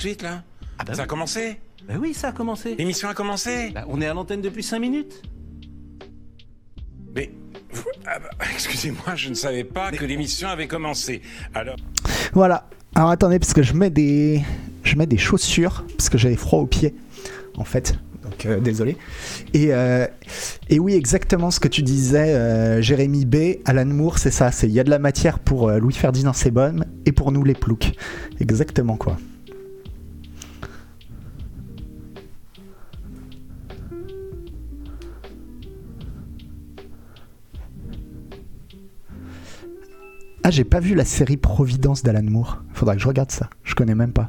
Suite là Ah bah Ça a commencé Bah oui, ça a commencé. L'émission a commencé Bah, on est à l'antenne depuis 5 minutes. Mais. ah bah, Excusez-moi, je ne savais pas que l'émission avait commencé. Alors. Voilà. Alors attendez, parce que je mets des, je mets des chaussures, parce que j'avais froid aux pieds, en fait. Donc euh, désolé. Et, euh, et oui, exactement ce que tu disais, euh, Jérémy B, Alan Moore, c'est ça. C'est il y a de la matière pour euh, Louis-Ferdinand Sebonne et pour nous les ploucs. Exactement quoi. Ah, j'ai pas vu la série Providence d'Alan Moore. Faudra que je regarde ça. Je connais même pas.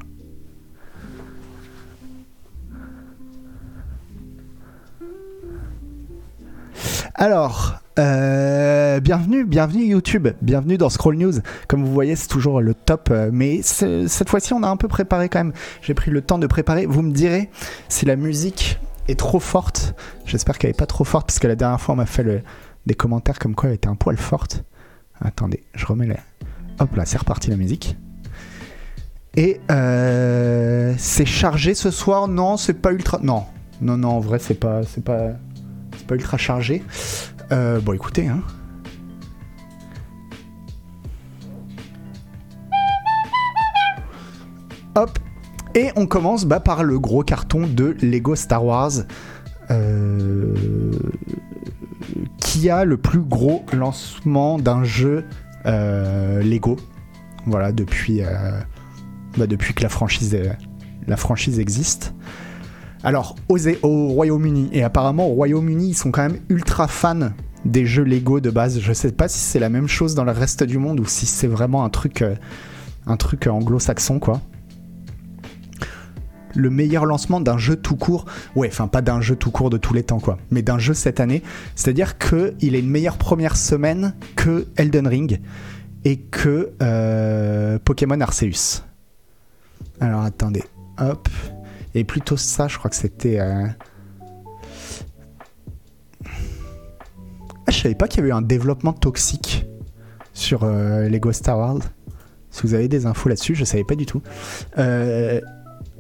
Alors, euh, bienvenue, bienvenue YouTube, bienvenue dans Scroll News. Comme vous voyez, c'est toujours le top, euh, mais ce- cette fois-ci, on a un peu préparé quand même. J'ai pris le temps de préparer. Vous me direz si la musique est trop forte. J'espère qu'elle est pas trop forte, parce que la dernière fois, on m'a fait des commentaires comme quoi elle était un poil forte. Attendez, je remets la. Hop là, c'est reparti la musique. Et euh, c'est chargé ce soir? Non, c'est pas ultra. Non, non, non, en vrai, c'est pas, c'est pas, c'est pas ultra chargé. Euh, bon, écoutez, hein. Hop. Et on commence bah, par le gros carton de Lego Star Wars. Euh, qui a le plus gros lancement d'un jeu euh, Lego. Voilà, depuis, euh, bah, depuis que la franchise, la franchise existe. Alors, au Royaume-Uni, et apparemment au Royaume-Uni, ils sont quand même ultra fans des jeux Lego de base. Je sais pas si c'est la même chose dans le reste du monde ou si c'est vraiment un truc, euh, un truc anglo-saxon, quoi. Le meilleur lancement d'un jeu tout court, ouais, enfin pas d'un jeu tout court de tous les temps, quoi, mais d'un jeu cette année. C'est-à-dire qu'il a une meilleure première semaine que Elden Ring et que euh, Pokémon Arceus. Alors attendez, hop. Et plutôt ça, je crois que c'était. euh, Ah, je savais pas qu'il y avait eu un développement toxique sur euh, Lego Star Wars. Si vous avez des infos là-dessus, je savais pas du tout. Euh,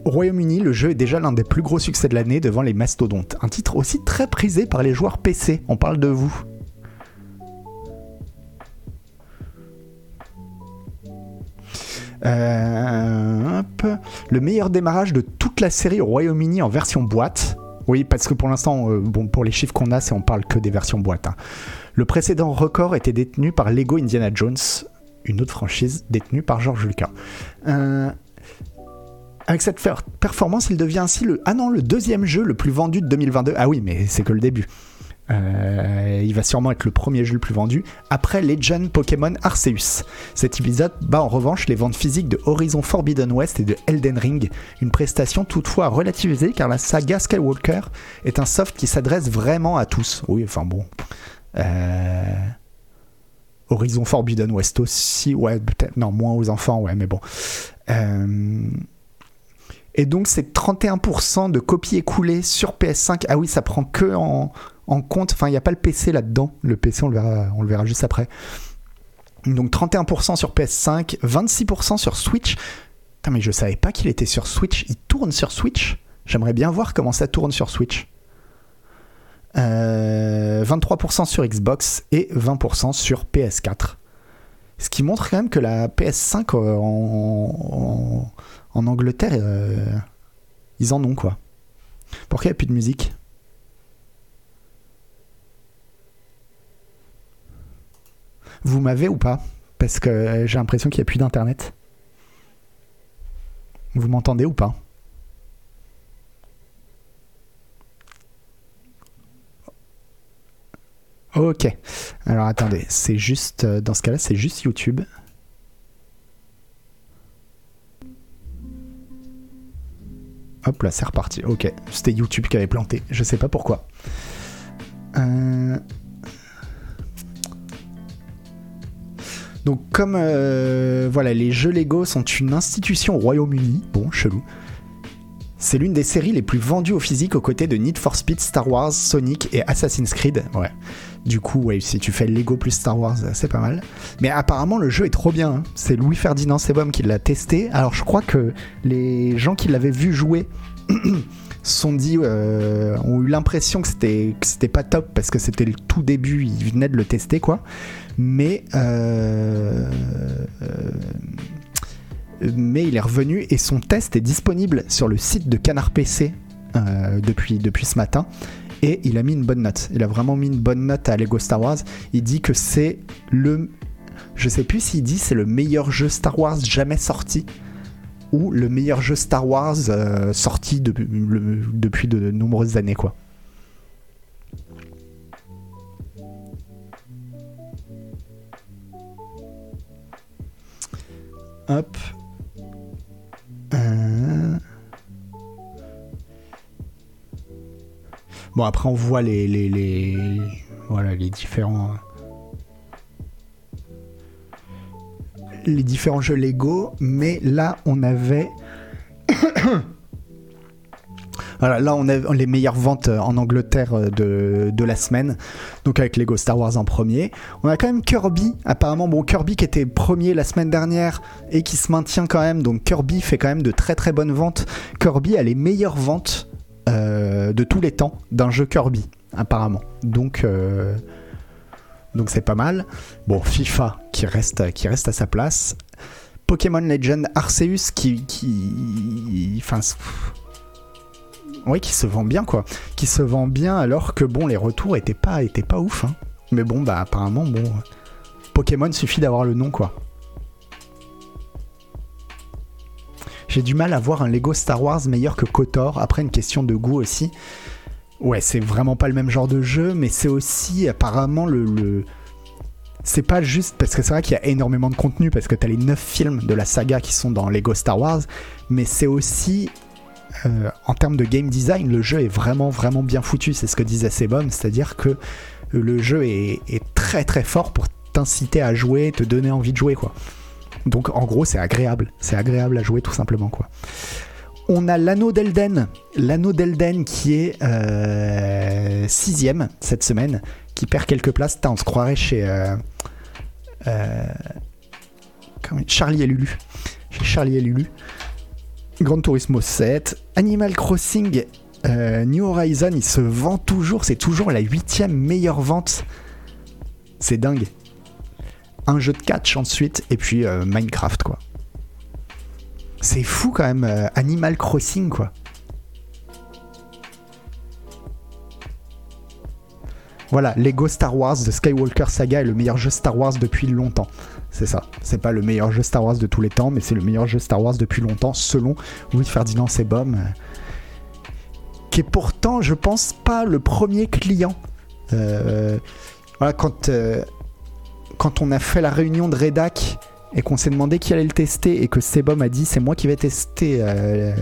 au Royaume-Uni, le jeu est déjà l'un des plus gros succès de l'année devant les mastodontes. Un titre aussi très prisé par les joueurs PC. On parle de vous. Euh. Le meilleur démarrage de toute la série au Royaume-Uni en version boîte. Oui, parce que pour l'instant, euh, pour les chiffres qu'on a, c'est on parle que des versions boîte. hein. Le précédent record était détenu par Lego Indiana Jones, une autre franchise détenue par George Lucas. Euh, avec cette performance, il devient ainsi le ah non le deuxième jeu le plus vendu de 2022. Ah oui, mais c'est que le début. Euh, il va sûrement être le premier jeu le plus vendu après Legend Pokémon Arceus. Cet épisode bat en revanche les ventes physiques de Horizon Forbidden West et de Elden Ring, une prestation toutefois à relativiser car la saga Skywalker est un soft qui s'adresse vraiment à tous. Oui, enfin bon. Euh, Horizon Forbidden West aussi, ouais, peut-être, non, moins aux enfants, ouais, mais bon. Euh, Et donc, c'est 31% de copies écoulées sur PS5. Ah oui, ça prend que en, compte. Enfin, il n'y a pas le PC là-dedans. Le PC, on le verra, juste après. Donc, 31% sur PS5, 26% sur Switch. Putain, mais je savais pas qu'il était sur Switch. Il tourne sur Switch. J'aimerais bien voir comment ça tourne sur Switch. Euh, 23% sur Xbox et 20% sur PS4. Ce qui montre quand même que la PS5 euh, en- en Angleterre, euh, ils en ont quoi. Pourquoi il n'y a plus de musique? Vous m'avez ou pas? Parce que euh, j'ai l'impression qu'il n'y a plus d'internet. Vous m'entendez ou pas? Ok. Alors attendez, c'est juste. euh, Dans ce cas-là, c'est juste YouTube. Hop là, c'est reparti. Ok. C'était YouTube qui avait planté. Je sais pas pourquoi. Euh, Donc comme euh, voilà, les jeux Lego sont une institution au Royaume-Uni, bon, chelou. C'est l'une des séries les plus vendues au physique aux côtés de Need for Speed, Star Wars, Sonic et Assassin's Creed. Ouais. Du coup, si tu fais Lego plus Star Wars, euh, c'est pas mal. Mais apparemment, le jeu est trop bien. hein. C'est Louis Ferdinand Sebum qui l'a testé. Alors, je crois que les gens qui l'avaient vu jouer sont dit, euh, ont eu l'impression que c'était pas top parce que c'était le tout début. Ils venaient de le tester, quoi. Mais euh, il est revenu et son test est disponible sur le site de Canard PC depuis ce matin. Et il a mis une bonne note. Il a vraiment mis une bonne note à Lego Star Wars. Il dit que c'est le. Je sais plus s'il dit c'est le meilleur jeu Star Wars jamais sorti ou le meilleur jeu Star Wars euh, sorti depuis de nombreuses années quoi. Hop. Euh. Bon après on voit les, voilà les différents les différents jeux Lego, mais là on avait voilà, là on a les meilleures ventes euh, en Angleterre euh, de, de la semaine, donc avec Lego Star Wars en premier. On a quand même Kirby, apparemment bon Kirby qui était premier la semaine dernière et qui se maintient quand même, donc Kirby fait quand même de très très bonnes ventes. Kirby a les meilleures ventes euh, de tous les temps d'un jeu Kirby, apparemment. Donc euh, donc c'est pas mal. Bon, FIFA qui reste, qui reste à sa place. Pokémon Legend Arceus qui. qui enfin. Oui, qui se vend bien, quoi. Qui se vend bien alors que, bon, les retours étaient pas, étaient pas ouf. hein. Mais bon, bah, apparemment, bon. Pokémon suffit d'avoir le nom, quoi. J'ai du mal à voir un Lego Star Wars meilleur que KOTOR. Après, une question de goût aussi. Ouais, c'est vraiment pas le même genre de jeu, mais c'est aussi apparemment le. C'est pas juste parce que c'est vrai qu'il y a énormément de contenu parce que t'as les 9 films de la saga qui sont dans Lego Star Wars, mais c'est aussi. euh, en termes de game design, le jeu est vraiment vraiment bien foutu. C'est ce que disait Sebum, c'est-à-dire que le jeu est, est très très fort pour t'inciter à jouer, te donner envie de jouer quoi. Donc en gros c'est agréable, c'est agréable à jouer tout simplement quoi. On a l'anneau d'Elden, l'anneau d'Elden qui est euh, sixième cette semaine, qui perd quelques places. Putain, on se croirait chez euh, euh, Charlie et Lulu, chez Charlie et Lulu. Turismo 7, Animal Crossing, New Horizon, il se vend toujours, c'est toujours la huitième meilleure vente. C'est dingue. Un jeu de catch ensuite, et puis euh, Minecraft quoi. C'est fou quand même, euh, Animal Crossing quoi. Voilà, Lego Star Wars de Skywalker Saga est le meilleur jeu Star Wars depuis longtemps. C'est ça. C'est pas le meilleur jeu Star Wars de tous les temps, mais c'est le meilleur jeu Star Wars depuis longtemps, selon Louis Ferdinand Sebum, euh, qui est pourtant, je pense, pas le premier client. Voilà, quand, quand on a fait la réunion de rédac et qu'on s'est demandé qui allait le tester et que Sebum a dit c'est moi qui vais tester euh,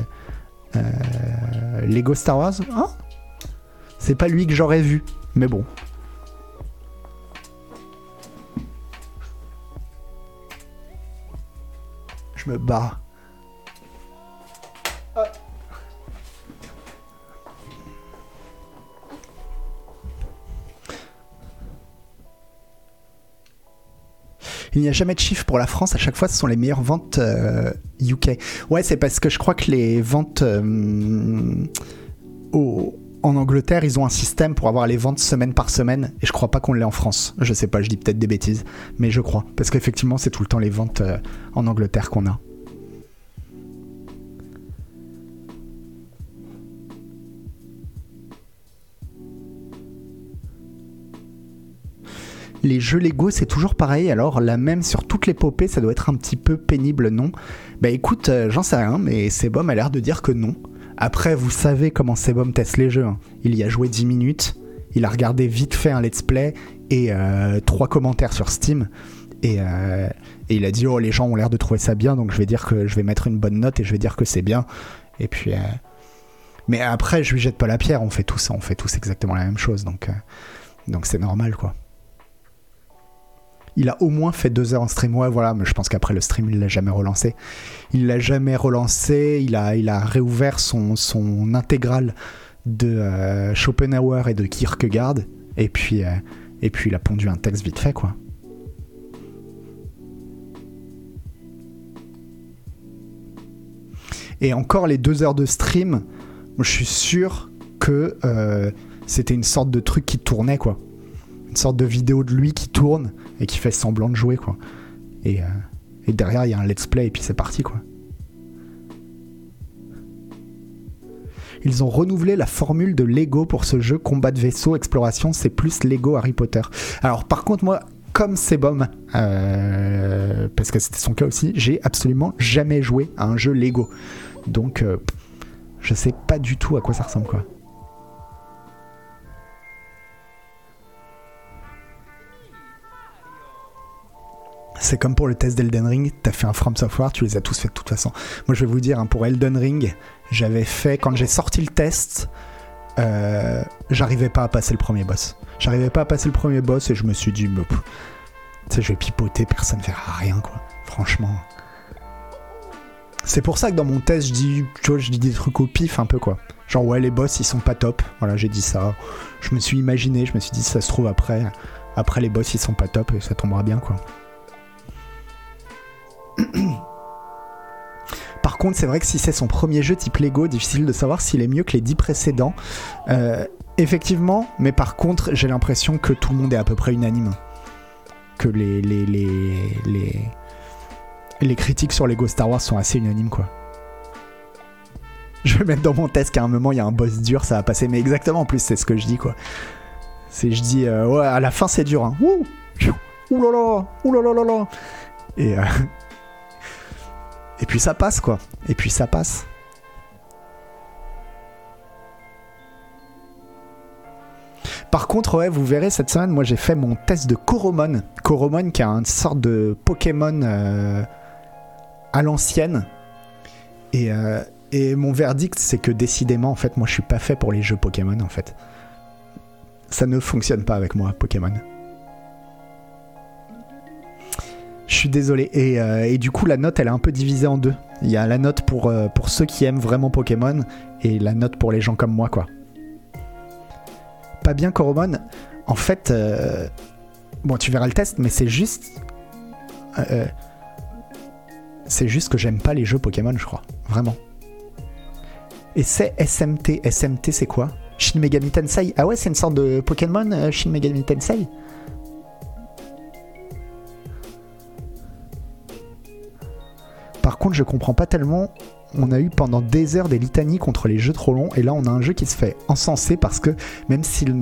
euh, Lego Star Wars, hein? C'est pas lui que j'aurais vu, mais bon. Je me barre. Il n'y a jamais de chiffre pour la France, à chaque fois ce sont les meilleures ventes euh, UK. Ouais, c'est parce que je crois que les ventes euh, en Angleterre, ils ont un système pour avoir les ventes semaine par semaine, et je crois pas qu'on l'ait en France. Je sais pas, je dis peut-être des bêtises, mais je crois. Parce qu'effectivement, c'est tout le temps les ventes euh, en Angleterre qu'on a. Les jeux Lego, c'est toujours pareil. Alors, la même sur toutes les popées, ça doit être un petit peu pénible, non? Bah écoute, euh, j'en sais rien, mais Sebum a l'air de dire que non. Après, vous savez comment Sebum teste les jeux. hein. Il y a joué 10 minutes, il a regardé vite fait un let's play et euh, trois commentaires sur Steam. Et, euh, et il a dit Oh, les gens ont l'air de trouver ça bien, donc je vais dire que je vais mettre une bonne note et je vais dire que c'est bien. Et puis. euh, Mais après, je lui jette pas la pierre, on fait tous, on fait tous exactement la même chose, donc donc c'est normal quoi. Il a au moins fait deux heures en stream, ouais, voilà, mais je pense qu'après le stream, il l'a jamais relancé. Il l'a jamais relancé, il a, il réouvert son, son intégrale de euh, Schopenhauer et de Kierkegaard, et puis, euh, Et puis il a pondu un texte vite fait, quoi. Et encore les deux heures de stream, je suis sûr que euh, c'était une sorte de truc qui tournait, quoi. Une sorte de vidéo de lui qui tourne et qui fait semblant de jouer, quoi. Et, euh, et derrière, il y a un let's play et puis c'est parti, quoi. Ils ont renouvelé la formule de Lego pour ce jeu combat de vaisseau exploration, c'est plus Lego Harry Potter. Alors par contre moi, comme Sebum, euh, parce que c'était son cas aussi, j'ai absolument jamais joué à un jeu Lego. Donc euh, je sais pas du tout à quoi ça ressemble quoi. C'est comme pour le test d'Elden Ring, t'as fait un From Software, tu les as tous fait de toute façon. Moi je vais vous dire, hein, pour Elden Ring, j'avais fait, quand j'ai sorti le test, euh, j'arrivais pas à passer le premier boss. J'arrivais pas à passer le premier boss et je me suis dit, je vais pipoter, personne ne verra rien quoi. Franchement. C'est pour ça que dans mon test, je dis, je dis des trucs au pif un peu quoi. Genre ouais, les boss ils sont pas top. Voilà, j'ai dit ça. Je me suis imaginé, je me suis dit, ça se trouve après, après les boss ils sont pas top et ça tombera bien quoi. Par contre, c'est vrai que si c'est son premier jeu type Lego, difficile de savoir s'il est mieux que les 10 précédents. Euh, effectivement, mais par contre, j'ai l'impression que tout le monde est à peu près unanime. Que les, les, les, les, les critiques sur Lego Star Wars sont assez unanimes, quoi. Je vais mettre dans mon test qu'à un moment il y a un boss dur, ça va passer, mais exactement en plus, c'est ce que je dis, quoi. C'est, je dis, euh, ouais, à la fin c'est dur, hein. Ouh, ouh là ouh. Et, euh, et puis ça passe, quoi. Et puis ça passe. Par contre, ouais, vous verrez cette semaine, moi j'ai fait mon test de Coromon. Coromon qui a une sorte de Pokémon euh, à l'ancienne. Et, euh, et mon verdict, c'est que décidément, en fait, moi je suis pas fait pour les jeux Pokémon, en fait. Ça ne fonctionne pas avec moi, Pokémon. Je suis désolé. Et, euh, et, du coup, la note, elle est un peu divisée en deux. Il y a la note pour, euh, pour ceux qui aiment vraiment Pokémon et la note pour les gens comme moi, quoi. Pas bien, Coromon. En fait, euh, bon, tu verras le test, mais c'est juste. C'est juste que j'aime pas les jeux Pokémon, je crois. Vraiment. Et c'est SMT. SMT, c'est quoi? Shin Megami Tensei. Ah ouais, c'est une sorte de Pokémon, Shin Megami Tensei? Par contre, je comprends pas tellement. On a eu pendant des heures des litanies contre les jeux trop longs, et là on a un jeu qui se fait encenser parce que même s'il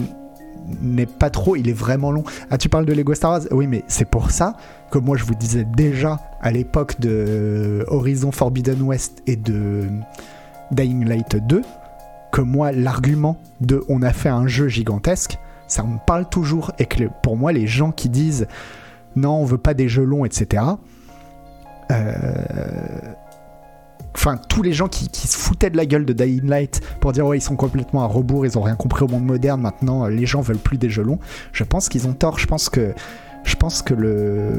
n'est pas trop, il est vraiment long. Ah, tu parles de Lego Star Wars? Oui, mais c'est pour ça que moi je vous disais déjà à l'époque de Horizon Forbidden West et de Dying Light 2 que moi l'argument de on a fait un jeu gigantesque, ça me parle toujours et que pour moi les gens qui disent non on veut pas des jeux longs etc enfin euh, tous les gens qui, se foutaient de la gueule de Dying Light pour dire ouais ils sont complètement à rebours, ils ont rien compris au monde moderne maintenant, les gens veulent plus des jeux longs. Je pense qu'ils ont tort. Je pense que je pense que le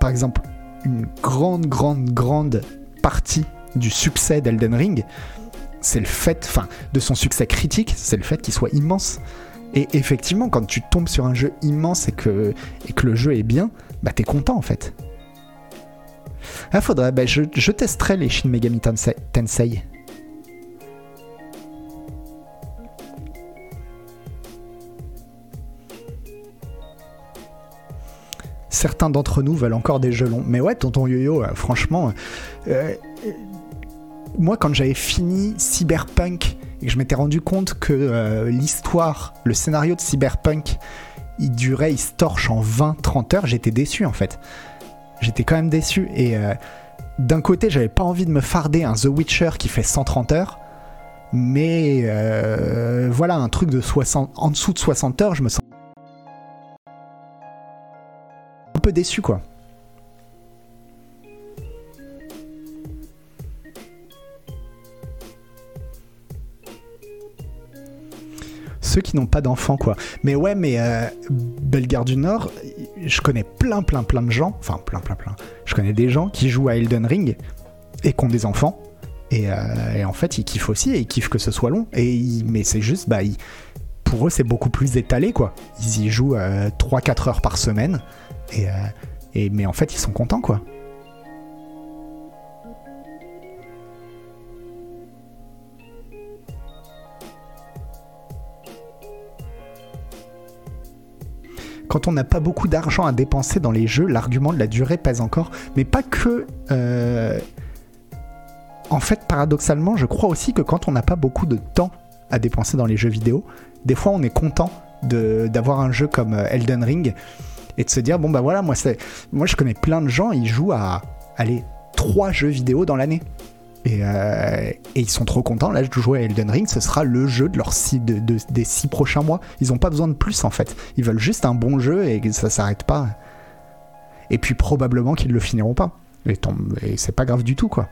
par exemple une grande grande grande partie du succès d'Elden Ring, c'est le fait, enfin de son succès critique, c'est le fait qu'il soit immense. Et effectivement, quand tu tombes sur un jeu immense et que, et que le jeu est bien, bah t'es content en fait. Ah, faudrait. Bah, je, je, testerai les Shin Megami Tensei. Certains d'entre nous veulent encore des jeux longs. Mais ouais, tonton Yo-Yo, euh, franchement, euh, moi quand j'avais fini Cyberpunk et que je m'étais rendu compte que euh, l'histoire, le scénario de Cyberpunk, il durait, il se torche en 20-30 heures, j'étais déçu en fait j'étais quand même déçu. Et euh, d'un côté, j'avais pas envie de me farder un The Witcher qui fait 130 heures. Mais euh, voilà, un truc de 60, en dessous de 60 heures, je me sens un peu déçu quoi. Ceux qui n'ont pas d'enfants, quoi. Mais ouais, mais euh, du Nord, je connais plein, plein, plein de gens, enfin plein, plein, plein. Je connais des gens qui jouent à Elden Ring et qui ont des enfants. Et, euh, en fait, ils kiffent aussi et ils kiffent que ce soit long. Et mais c'est juste, bah, pour eux, c'est beaucoup plus étalé, quoi. Ils y jouent 3-4 heures par semaine. Et, et, mais en fait, ils sont contents, quoi. Quand on n'a pas beaucoup d'argent à dépenser dans les jeux, l'argument de la durée pèse encore. Mais pas que. Euh, en fait, paradoxalement, je crois aussi que quand on n'a pas beaucoup de temps à dépenser dans les jeux vidéo, des fois on est content d'avoir un jeu comme euh, Elden Ring et de se dire bon bah voilà, moi, je connais plein de gens, ils jouent à aller trois jeux vidéo dans l'année. Euh, et, ils sont trop contents. Là, je jouer à Elden Ring, ce sera le jeu de leur six, des six prochains mois. Ils n'ont pas besoin de plus en fait. Ils veulent juste un bon jeu et ça s'arrête pas. Et puis probablement qu'ils le finiront pas. Et, et c'est pas grave du tout quoi.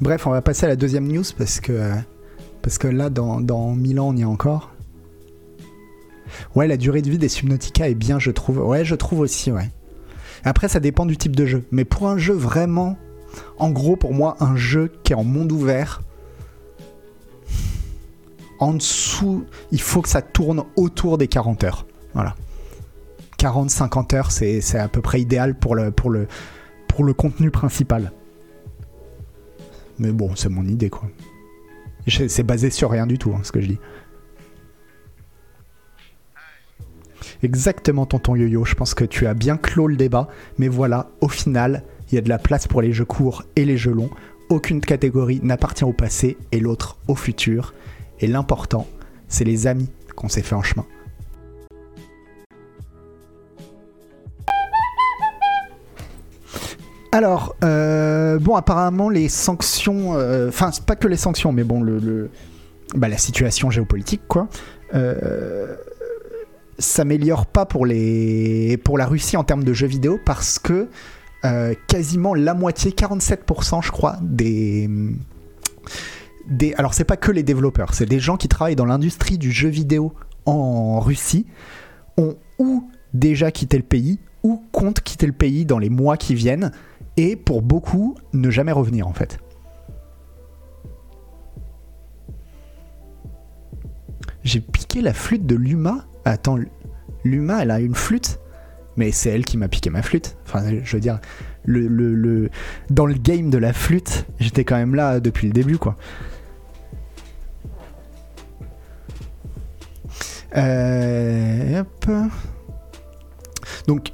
Bref, on va passer à la deuxième news parce que, parce que là, dans, dans 1000 ans, on y est encore. Ouais, la durée de vie des Subnautica est bien, je trouve. Ouais, je trouve aussi, ouais. Après, ça dépend du type de jeu. Mais pour un jeu vraiment. En gros, pour moi, un jeu qui est en monde ouvert. En dessous, il faut que ça tourne autour des 40 heures. Voilà. 40-50 heures, c'est à peu près idéal pour le, contenu principal. Mais bon, c'est mon idée, quoi. C'est basé sur rien du tout, hein, ce que je dis. Exactement, tonton Yo-Yo. Je pense que tu as bien clos le débat. Mais voilà, au final, il y a de la place pour les jeux courts et les jeux longs. Aucune catégorie n'appartient au passé et l'autre au futur. Et l'important, c'est les amis qu'on s'est fait en chemin. Alors, euh, bon, apparemment, les sanctions. Euh, enfin, c'est pas que les sanctions, mais bon, le, bah, la situation géopolitique, quoi. Euh, s'améliore pas pour, les... pour la Russie en termes de jeux vidéo parce que euh, quasiment la moitié, 47% je crois, des... des... Alors c'est pas que les développeurs, c'est des gens qui travaillent dans l'industrie du jeu vidéo en Russie ont ou déjà quitté le pays ou comptent quitter le pays dans les mois qui viennent et pour beaucoup ne jamais revenir en fait. J'ai piqué la flûte de Luma Attends, Luma, elle a une flûte mais c'est elle qui m'a piqué ma flûte. Enfin, je veux dire, dans le game de la flûte, j'étais quand même là depuis le début, quoi. Euh, Donc,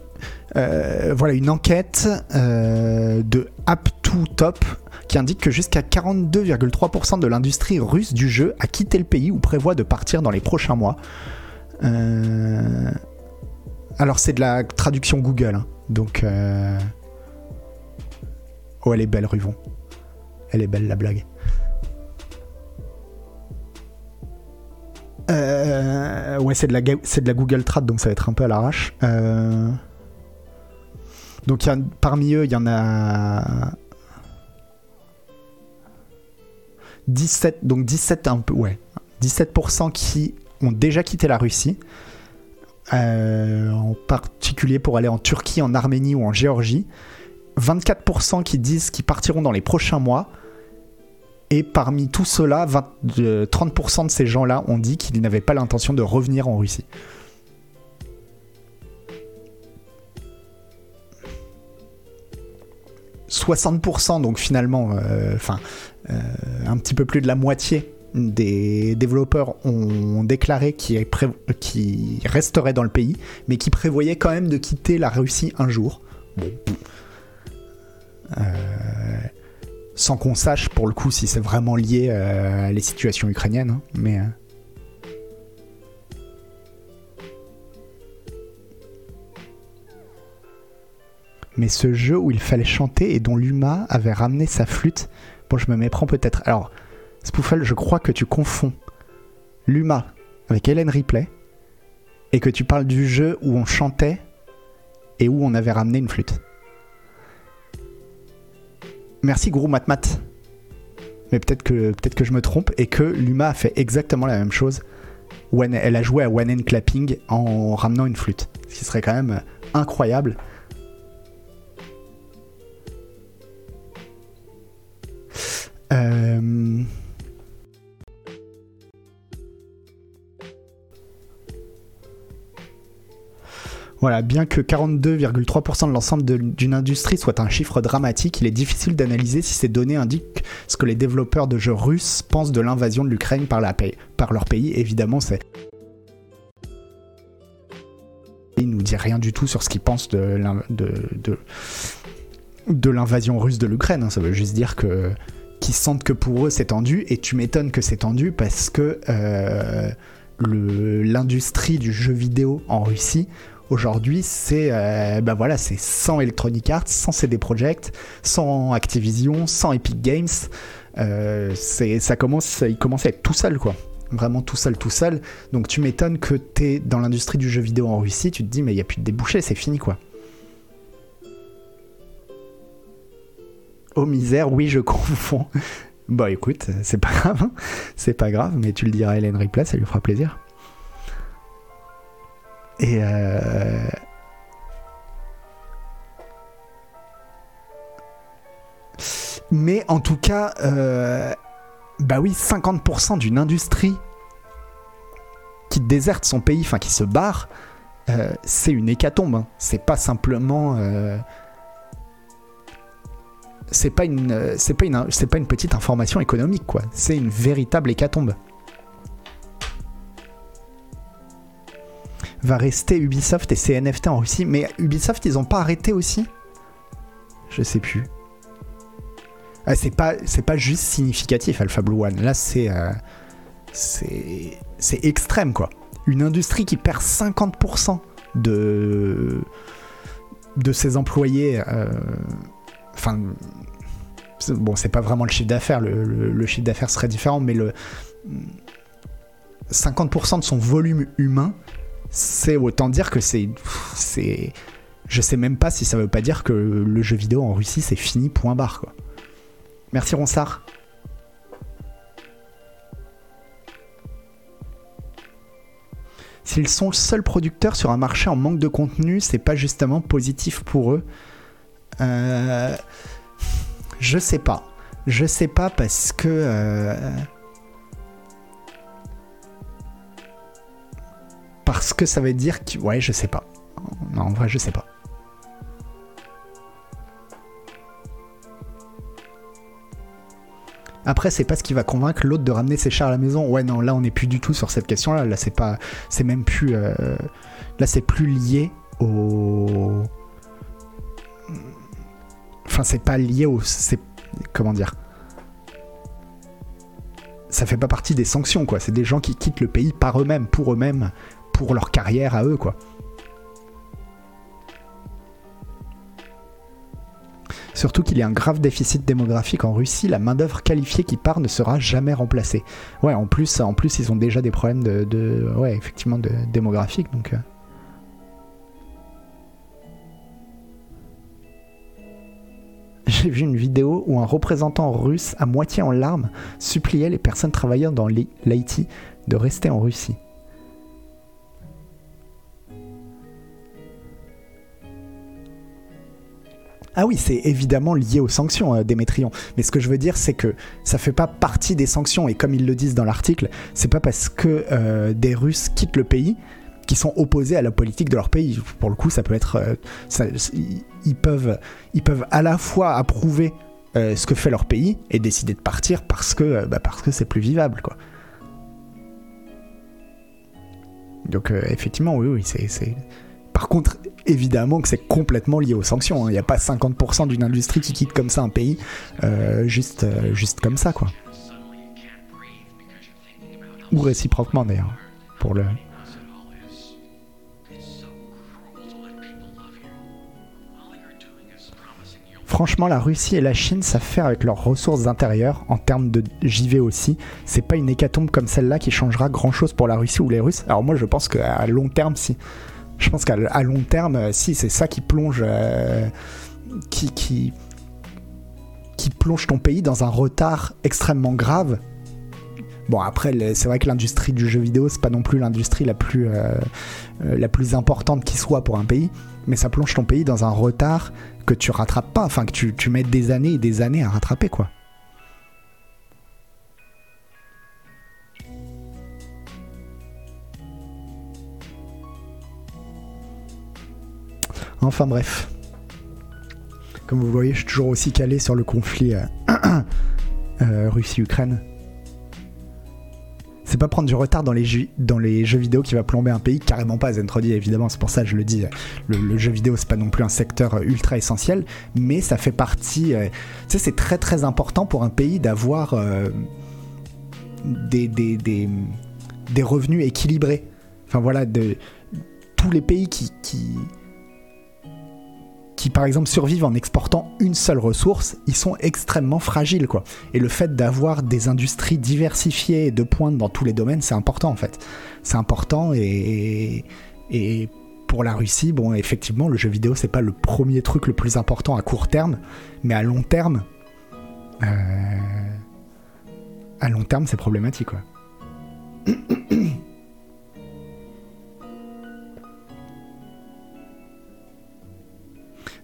euh, voilà une enquête euh, de App2Top qui indique que jusqu'à 42,3% de l'industrie russe du jeu a quitté le pays ou prévoit de partir dans les prochains mois. Euh, alors c'est de la traduction Google, hein. donc. Euh, oh, elle est belle, Ruvon. Elle est belle la blague. Euh, ouais, c'est de, la, de la Google Trad, donc ça va être un peu à l'arrache. Donc parmi eux, il y en a 17, donc 17 un peu, ouais, 17% qui ont déjà quitté la Russie, euh, en particulier pour aller en Turquie, en Arménie ou en Géorgie. 24% qui disent qu'ils partiront dans les prochains mois. Et parmi tout cela, 30% de ces gens-là ont dit qu'ils n'avaient pas l'intention de revenir en Russie. « 60%, donc finalement, euh, enfin, euh, un petit peu plus de la moitié des développeurs ont déclaré qu'ils resteraient dans le pays, mais qui prévoyaient quand même de quitter la Russie un jour. Euh, sans qu'on sache pour le coup si c'est vraiment lié euh, à les situations ukrainiennes, hein, mais. Euh. Mais ce jeu où il fallait chanter et dont Luma avait ramené sa flûte, bon, je me méprends peut-être. Alors, Spoofle, je crois que tu confonds Luma avec Helen Ripley et que tu parles du jeu où on chantait et où on avait ramené une flûte. Merci Guru Matmat. Mais peut-être que, peut que je me trompe et que Luma a fait exactement la même chose. Elle a joué à One End Clapping en ramenant une flûte. Ce qui serait quand même incroyable. Euh, Voilà, bien que 42,3% de l'ensemble d'une industrie soit un chiffre dramatique, il est difficile d'analyser si ces données indiquent ce que les développeurs de jeux russes pensent de l'invasion de l'Ukraine par, leur pays. Évidemment, c'est il nous dit rien du tout sur ce qu'ils pensent de, de, l'invasion russe de l'Ukraine. Hein. Ça veut juste dire que qu'ils sentent que pour eux c'est tendu, et tu m'étonnes que c'est tendu parce que euh, l'industrie du jeu vidéo en Russie Aujourd'hui, c'est euh, bah voilà, c'est sans Electronic Arts, sans CD Projekt, sans Activision, sans Epic Games. Euh, ça commence, il commence à être tout seul, quoi. Vraiment tout seul, tout seul. Donc tu m'étonnes que tu es dans l'industrie du jeu vidéo en Russie, tu te dis mais il n'y a plus de débouchés, c'est fini, quoi. Oh misère, oui, je confonds. Bah écoute, c'est pas grave, hein. c'est pas grave, mais tu le diras à Hélène Ripley, ça lui fera plaisir. Euh, Mais en tout cas, euh, bah oui, 50% d'une industrie qui déserte son pays, enfin qui se barre, euh, c'est une hécatombe. Hein. C'est pas simplement. c'est pas une, pas c'est pas une petite information économique quoi. C'est une véritable hécatombe. Va rester Ubisoft et ses NFT en Russie. Mais Ubisoft, ils ont pas arrêté aussi? Je sais plus. Ah, c'est pas, c'est pas juste significatif Alpha Blue One. Là, c'est, euh, c'est, c'est extrême quoi. Une industrie qui perd 50% de de ses employés. Euh, enfin, bon, c'est pas vraiment le chiffre d'affaires. Le, le chiffre d'affaires serait différent, mais le 50% de son volume humain c'est autant dire que c'est. je sais même pas si ça veut pas dire que le jeu vidéo en Russie c'est fini, point barre quoi. Merci Ronsard. S'ils sont le seul producteur sur un marché en manque de contenu, c'est pas justement positif pour eux. Euh, je sais pas. Je sais pas parce que. Euh, Parce que ça veut dire que. Ouais, je sais pas. Non, en vrai, je sais pas. Après, c'est pas ce qui va convaincre l'autre de ramener ses chars à la maison. Ouais, non, là, on n'est plus du tout sur cette question-là. Là, c'est pas, c'est même plus, euh, là, c'est plus lié au, enfin, c'est pas lié au, comment dire, ça fait pas partie des sanctions, quoi. C'est des gens qui quittent le pays par eux-mêmes, pour eux-mêmes, pour leur carrière à eux, quoi. Surtout qu'il y a un grave déficit démographique en Russie, la main-d'œuvre qualifiée qui part ne sera jamais remplacée. Ouais, en plus, en plus ils ont déjà des problèmes de, ouais, effectivement, de démographique, donc. Euh. J'ai vu une vidéo où un représentant russe, à moitié en larmes, suppliait les personnes travaillant dans l'IT de rester en Russie. Ah oui, c'est évidemment lié aux sanctions, euh, Démétrion. Mais ce que je veux dire, c'est que ça fait pas partie des sanctions. Et comme ils le disent dans l'article, c'est pas parce que euh, des Russes quittent le pays qu'ils sont opposés à la politique de leur pays. Pour le coup, ça peut être, euh, ils peuvent, à la fois approuver ce que fait leur pays et décider de partir parce que, bah, parce c'est plus vivable. Donc effectivement, oui, oui, c'est. Par contre, évidemment que c'est complètement lié aux sanctions. Hein. Il n'y a pas 50% d'une industrie qui quitte comme ça un pays, euh, juste, euh, juste comme ça, quoi. Ou réciproquement, d'ailleurs, pour le... Franchement, la Russie et la Chine savent faire avec leurs ressources intérieures, en termes de JV aussi. C'est pas une hécatombe comme celle-là qui changera grand-chose pour la Russie ou les Russes. Alors moi, je pense qu'à long terme, si je pense qu'à long terme, euh, si c'est ça qui plonge, euh, qui, plonge ton pays dans un retard extrêmement grave. Bon après, c'est vrai que l'industrie du jeu vidéo, c'est pas non plus l'industrie la plus euh, la plus importante qui soit pour un pays, mais ça plonge ton pays dans un retard que tu rattrapes pas, enfin que tu mets des années et des années à rattraper quoi. Enfin bref. Comme vous voyez, je suis toujours aussi calé sur le conflit euh, euh, Russie-Ukraine. C'est pas prendre du retard dans les, jeux, vidéo qui va plomber un pays, carrément pas, Zentrodi, évidemment, c'est pour ça que je le dis. Le, jeu vidéo, c'est pas non plus un secteur euh, ultra essentiel, mais ça fait partie. tu sais, c'est très très important pour un pays d'avoir des, revenus équilibrés. Enfin voilà, de, tous les pays qui, qui, par exemple, survivent en exportant une seule ressource, ils sont extrêmement fragiles, quoi. Et le fait d'avoir des industries diversifiées et de pointe dans tous les domaines, c'est important, en fait. C'est important et, et pour la Russie, bon, effectivement, le jeu vidéo, c'est pas le premier truc le plus important à court terme, mais à long terme, euh, à long terme, c'est problématique, quoi.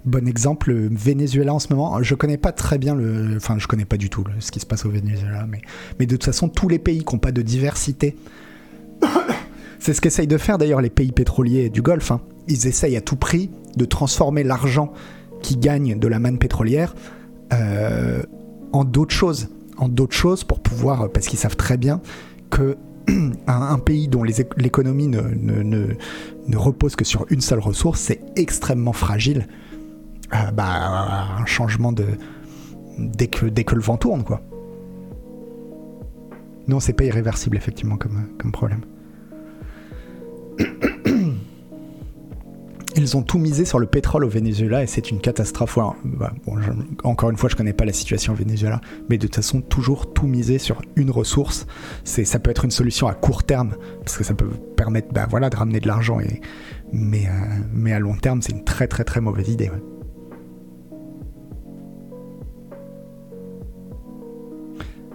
Bon exemple, le Venezuela en ce moment. Je connais pas très bien le. Enfin, je connais pas du tout ce qui se passe au Venezuela, mais, mais de toute façon, tous les pays qui n'ont pas de diversité. C'est ce qu'essayent de faire d'ailleurs les pays pétroliers du Golfe. hein. Ils essayent à tout prix de transformer l'argent qu'ils gagnent de la manne pétrolière euh, en d'autres choses. En d'autres choses pour pouvoir. Parce qu'ils savent très bien que un, un pays dont l'économie ne, ne- ne- ne repose que sur une seule ressource, c'est extrêmement fragile. Euh, bah, un changement de. Dès que, le vent tourne, quoi. Non, c'est pas irréversible, effectivement, comme, problème. Ils ont tout misé sur le pétrole au Venezuela et c'est une catastrophe. Bah, encore une fois, je connais pas la situation au Venezuela, mais de toute façon, toujours tout miser sur une ressource, c'est, ça peut être une solution à court terme parce que ça peut permettre, bah, voilà, de ramener de l'argent. Euh, mais à long terme, c'est une très très très mauvaise idée.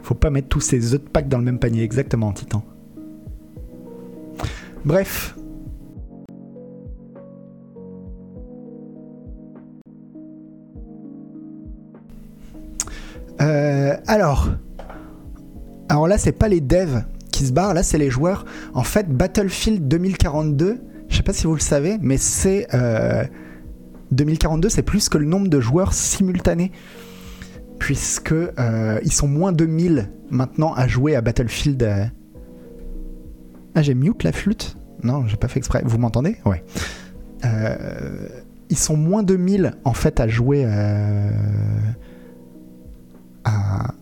Faut pas mettre tous ces œufs de Pâques dans le même panier, exactement, Titan. Bref. Euh, alors. Alors là, c'est pas les devs qui se barrent, là, c'est les joueurs. En fait, Battlefield 2042, je sais pas si vous le savez, mais c'est. euh, 2042, c'est plus que le nombre de joueurs simultanés puisque euh, ils sont moins de 1000 maintenant à jouer à Battlefield. euh. Ah, j'ai mute la flûte? Non, j'ai pas fait exprès. Vous m'entendez? Ouais. Euh, ils sont moins de 1000 en fait à jouer à,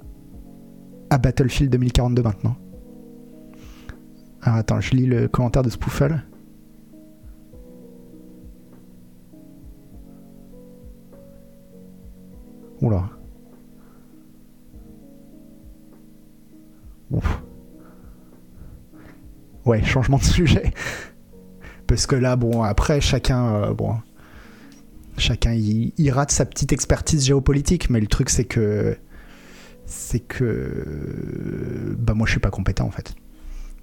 à Battlefield 2042 maintenant. Alors attends, je lis le commentaire de Spoofle. Oula. Ouais, changement de sujet. Parce que là, bon, après, chacun, euh, bon, chacun, il rate sa petite expertise géopolitique, mais le truc, c'est que, c'est que, bah, moi, je suis pas compétent, en fait.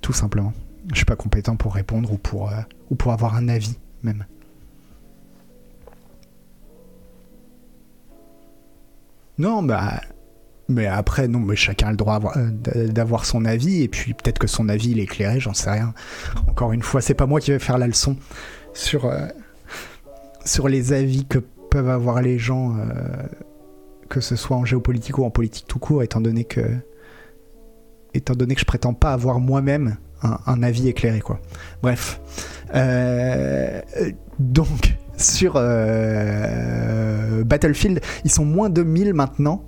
Tout simplement. Je suis pas compétent pour répondre ou pour, euh, ou pour avoir un avis, même. Non, bah, mais après, non, mais chacun a le droit euh, d'avoir son avis, et puis peut-être que son avis il est éclairé, j'en sais rien. Encore une fois, c'est pas moi qui vais faire la leçon sur, euh, sur les avis que peuvent avoir les gens, euh, que ce soit en géopolitique ou en politique tout court, étant donné que, étant donné que je prétends pas avoir moi-même un, avis éclairé, quoi. Bref. Donc, sur Battlefield, ils sont moins de 1000 maintenant.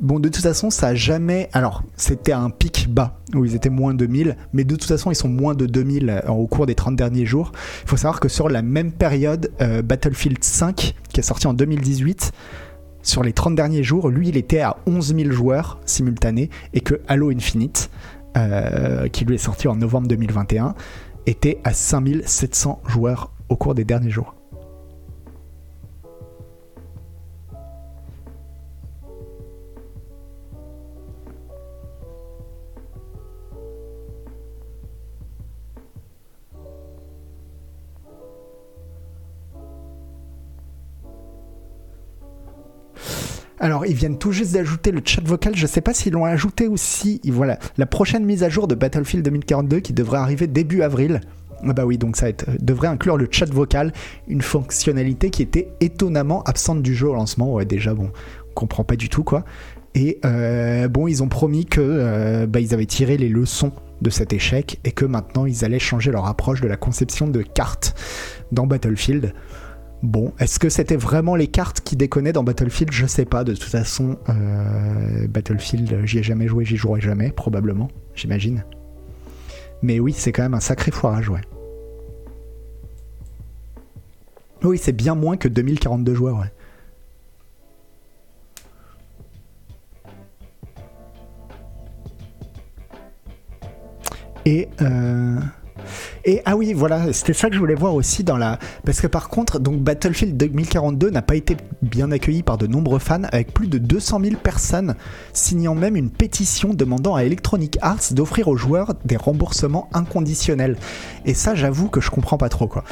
Bon, de toute façon, ça a jamais. Alors, c'était un pic bas où ils étaient moins de 1000, mais de toute façon, ils sont moins de 2000 euh, au cours des 30 derniers jours. Il faut savoir que sur la même période, euh, Battlefield 5, qui est sorti en 2018, sur les 30 derniers jours, lui, il était à 11 000 joueurs simultanés et que Halo Infinite, euh, qui lui est sorti en novembre 2021, était à 5700 joueurs au cours des derniers jours. Alors, ils viennent tout juste d'ajouter le chat vocal. Je sais pas s'ils l'ont ajouté ou si. Voilà, la prochaine mise à jour de Battlefield 2042 qui devrait arriver début avril. Ah bah oui, donc ça être- devrait inclure le chat vocal, une fonctionnalité qui était étonnamment absente du jeu au lancement. Ouais, déjà, bon, on comprend pas du tout quoi. Et euh, bon, ils ont promis que euh, bah, ils avaient tiré les leçons de cet échec et que maintenant ils allaient changer leur approche de la conception de cartes dans Battlefield. Bon, est-ce que c'était vraiment les cartes qui déconnaient dans Battlefield? Je sais pas. De toute façon, euh, Battlefield, j'y ai jamais joué, j'y jouerai jamais, probablement, j'imagine. Mais oui, c'est quand même un sacré foirage, ouais. Oui, c'est bien moins que 2042 joueurs, ouais. Et, euh, et ah oui, voilà, c'était ça que je voulais voir aussi dans la. Parce que par contre, donc Battlefield 2042 n'a pas été bien accueilli par de nombreux fans, avec plus de 200 000 personnes signant même une pétition demandant à Electronic Arts d'offrir aux joueurs des remboursements inconditionnels. Et ça, j'avoue que je comprends pas trop quoi.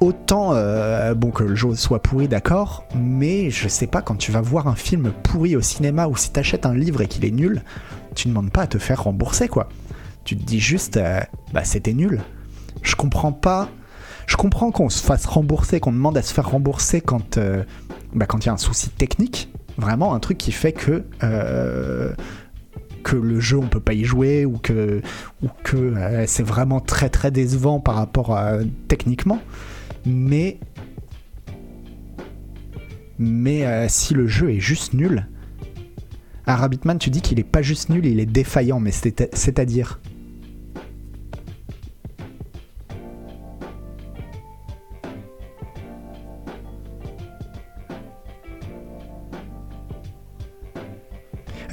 Autant euh, bon que le jeu soit pourri, d'accord, mais je sais pas quand tu vas voir un film pourri au cinéma ou si t'achètes un livre et qu'il est nul, tu demandes pas à te faire rembourser quoi. Tu te dis juste, euh, bah c'était nul. Je comprends pas. Je comprends qu'on se fasse rembourser, qu'on demande à se faire rembourser quand euh, bah, il y a un souci technique, vraiment un truc qui fait que euh, que le jeu on peut pas y jouer ou que ou que euh, c'est vraiment très très décevant par rapport à techniquement. Mais mais si le jeu est juste nul, à Rabbitman tu dis qu'il est pas juste nul, il est défaillant, mais c'est-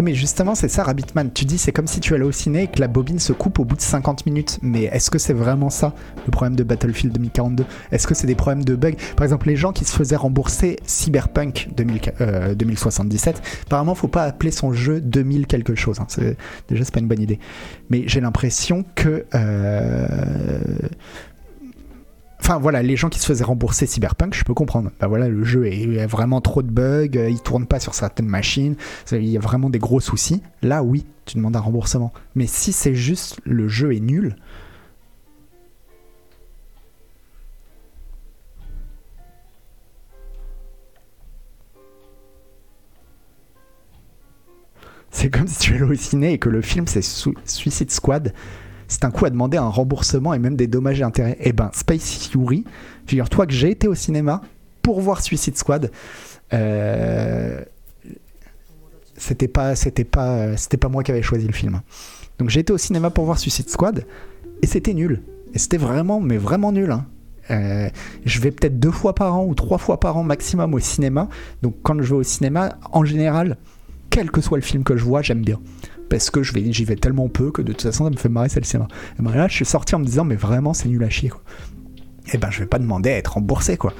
Mais justement, c'est ça, Rabbitman. Tu dis, c'est comme si tu allais au ciné et que la bobine se coupe au bout de 50 minutes. Mais est-ce que c'est vraiment ça, le problème de Battlefield 2042 Est-ce que c'est des problèmes de bugs? Par exemple, les gens qui se faisaient rembourser Cyberpunk 2000 euh, 2077, apparemment, faut pas appeler son jeu 2000 quelque chose. hein. Déjà, c'est pas une bonne idée. Mais j'ai l'impression que. euh, Enfin voilà, les gens qui se faisaient rembourser Cyberpunk, je peux comprendre. Bah voilà, le jeu a vraiment trop de bugs, euh, il tourne pas sur certaines machines, il y a vraiment des gros soucis. Là, oui, tu demandes un remboursement. Mais si c'est juste le jeu est nul, c'est comme si tu allais au ciné et que le film c'est Su- Suicide Squad. C'est un coup à demander un remboursement et même des dommages et intérêts. Eh ben, Space Fury, figure-toi que j'ai été au cinéma pour voir Suicide Squad. Euh, c'était pas c'était pas c'était pas moi qui avais choisi le film donc j'ai été au cinéma pour voir Suicide Squad et c'était nul et c'était vraiment mais vraiment nul hein. Euh, je vais peut-être deux fois par an ou trois fois par an maximum au cinéma donc quand je vais au cinéma en général quel que soit le film que je vois j'aime bien parce que je vais j'y vais tellement peu que de toute façon ça me fait marrer c'est le cinéma et ben là je suis sorti en me disant mais vraiment c'est nul à chier quoi et ben je vais pas demander à être remboursé quoi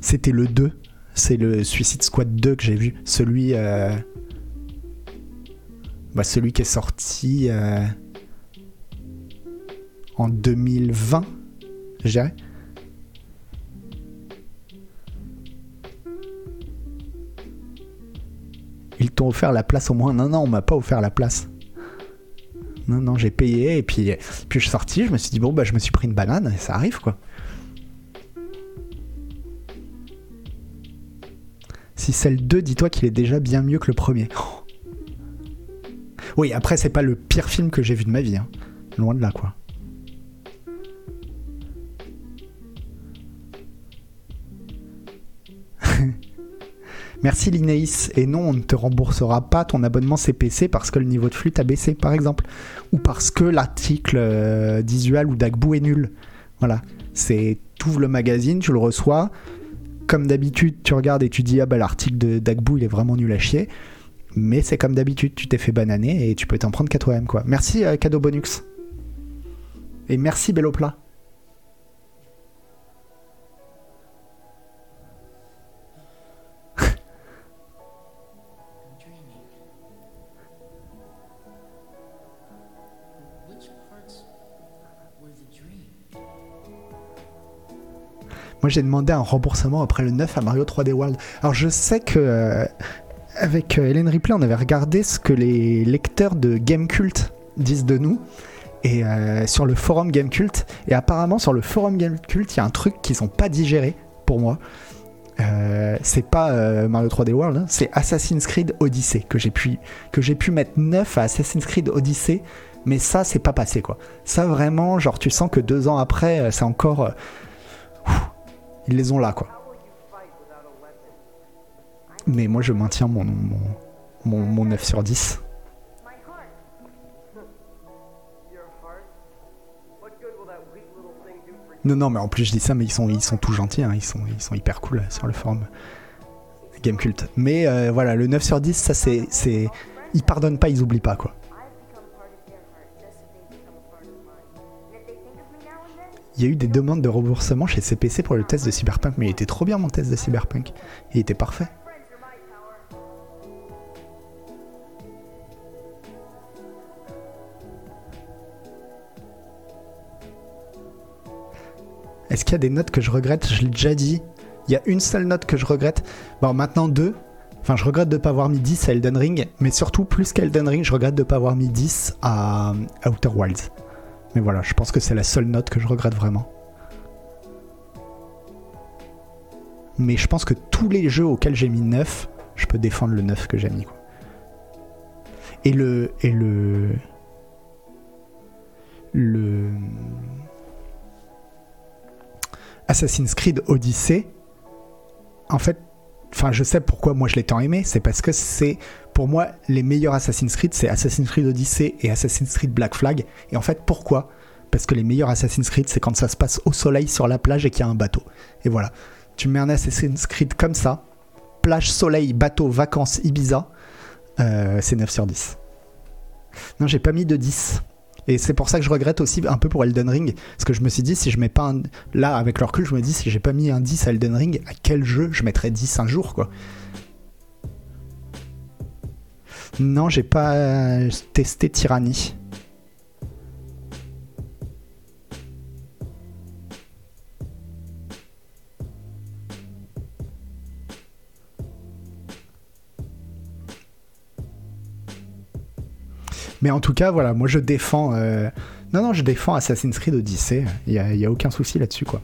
C'était le 2. C'est le Suicide Squad 2 que j'ai vu. Celui. euh, bah, celui qui est sorti. euh, En 2020, je dirais. Offert la place au moins. Non, non, on m'a pas offert la place. Non, non, j'ai payé et puis, puis je suis sorti. Je me suis dit, bon, bah, je me suis pris une banane et ça arrive quoi. Si c'est le 2, dis-toi qu'il est déjà bien mieux que le premier. Oh. Oui, après, c'est pas le pire film que j'ai vu de ma vie. hein. Loin de là, quoi. Merci Linéis. Et non, on ne te remboursera pas ton abonnement CPC parce que le niveau de flux t'a baissé, par exemple. Ou parce que l'article euh, ou d'Agbou est nul. Voilà. C'est. T'ouvres le magazine, tu le reçois. Comme d'habitude, tu regardes et tu dis Ah bah l'article de d'Agbou il est vraiment nul à chier. Mais c'est comme d'habitude, tu t'es fait bananer et tu peux t'en prendre qu'à toi-même, quoi. Merci euh, Cadeau Bonux. Et merci Belloplat. J'ai demandé un remboursement après le 9 à Mario 3D World. Alors, je sais que. euh, avec euh, Hélène Ripley, on avait regardé ce que les lecteurs de Game Cult disent de nous. Et euh, sur le forum Game Cult, et apparemment sur le forum Game Cult, il y a un truc qu'ils n'ont pas digéré pour moi. C'est pas Mario 3D World, hein, c'est Assassin's Creed Odyssey que j'ai pu, pu mettre 9 à Assassin's Creed Odyssey, mais ça c'est pas passé quoi. Ça vraiment, genre tu sens que deux ans après, c'est encore. Ils les ont là quoi. Mais moi je maintiens mon, mon, mon, mon 9 sur 10. My heart. Your heart? What good will that weak little thing do for you? Non, non, mais en plus je dis ça, mais ils sont, ils sont tout gentils, hein, ils, sont, ils sont hyper cool sur le forum Gamecult. Mais euh, voilà, le 9 sur 10, ça c'est- Ils pardonnent pas, ils oublient pas quoi. Il y a eu des demandes de remboursement chez CPC pour le test de Cyberpunk, mais il était trop bien mon test de Cyberpunk. Il était parfait. Est-ce qu'il y a des notes que je regrette? Je l'ai déjà dit. Il y a une seule note que je regrette. Bon, maintenant deux. Enfin, je regrette de ne pas avoir mis 10 à Elden Ring, mais surtout, plus qu'Elden Ring, je regrette de ne pas avoir mis 10 à Outer Wilds. Mais voilà, je pense que c'est la seule note que je regrette vraiment. Mais je pense que tous les jeux auxquels j'ai mis 9, je peux défendre le 9 que j'ai mis. Et le. Et le. Le. Assassin's Creed Odyssey, en fait, enfin, je sais pourquoi moi je l'ai tant aimé, c'est parce que c'est, pour moi, les meilleurs Assassin's Creed, c'est Assassin's Creed Odyssey et Assassin's Creed Black Flag. Et en fait, pourquoi? Parce que les meilleurs Assassin's Creed, c'est quand ça se passe au soleil sur la plage et qu'il y a un bateau. Et voilà. Tu mets un Assassin's Creed comme ça, plage, soleil, bateau, vacances, Ibiza, euh, c'est 9 sur 10. Non, j'ai pas mis de 10. Et c'est pour ça que je regrette aussi un peu pour Elden Ring. Parce que je me suis dit, si je mets pas un. Là, avec le recul, je me dis, si j'ai pas mis un 10 à Elden Ring, à quel jeu je mettrais 10 un jour, quoi? Non, j'ai pas euh, testé Tyranny. Mais en tout cas, voilà, moi je défends. euh, Non, non, je défends Assassin's Creed Odyssey. Il n'y a, y a aucun souci là-dessus, quoi.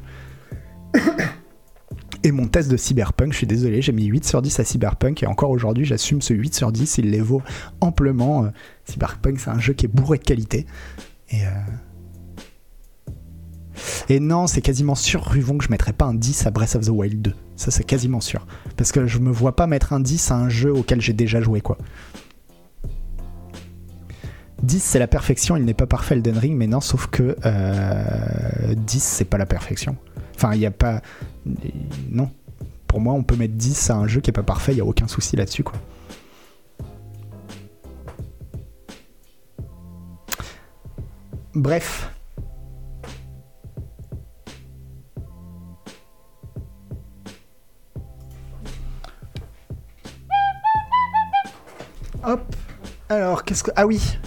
Et mon test de Cyberpunk, je suis désolé, j'ai mis 8 sur 10 à Cyberpunk et encore aujourd'hui, j'assume ce 8 sur 10, il les vaut amplement. Euh, Cyberpunk, c'est un jeu qui est bourré de qualité. Et. euh, Et non, c'est quasiment sûr, Ruvon, que je mettrais pas un 10 à Breath of the Wild 2. Ça, c'est quasiment sûr. Parce que je me vois pas mettre un 10 à un jeu auquel j'ai déjà joué, quoi. 10 c'est la perfection, il n'est pas parfait Elden Ring, mais non, sauf que euh, 10 c'est pas la perfection. Enfin, il n'y a pas. Non. Pour moi, on peut mettre 10 à un jeu qui est pas parfait, il n'y a aucun souci là-dessus, quoi. Bref. Hop. Alors, qu'est-ce que. Ah oui.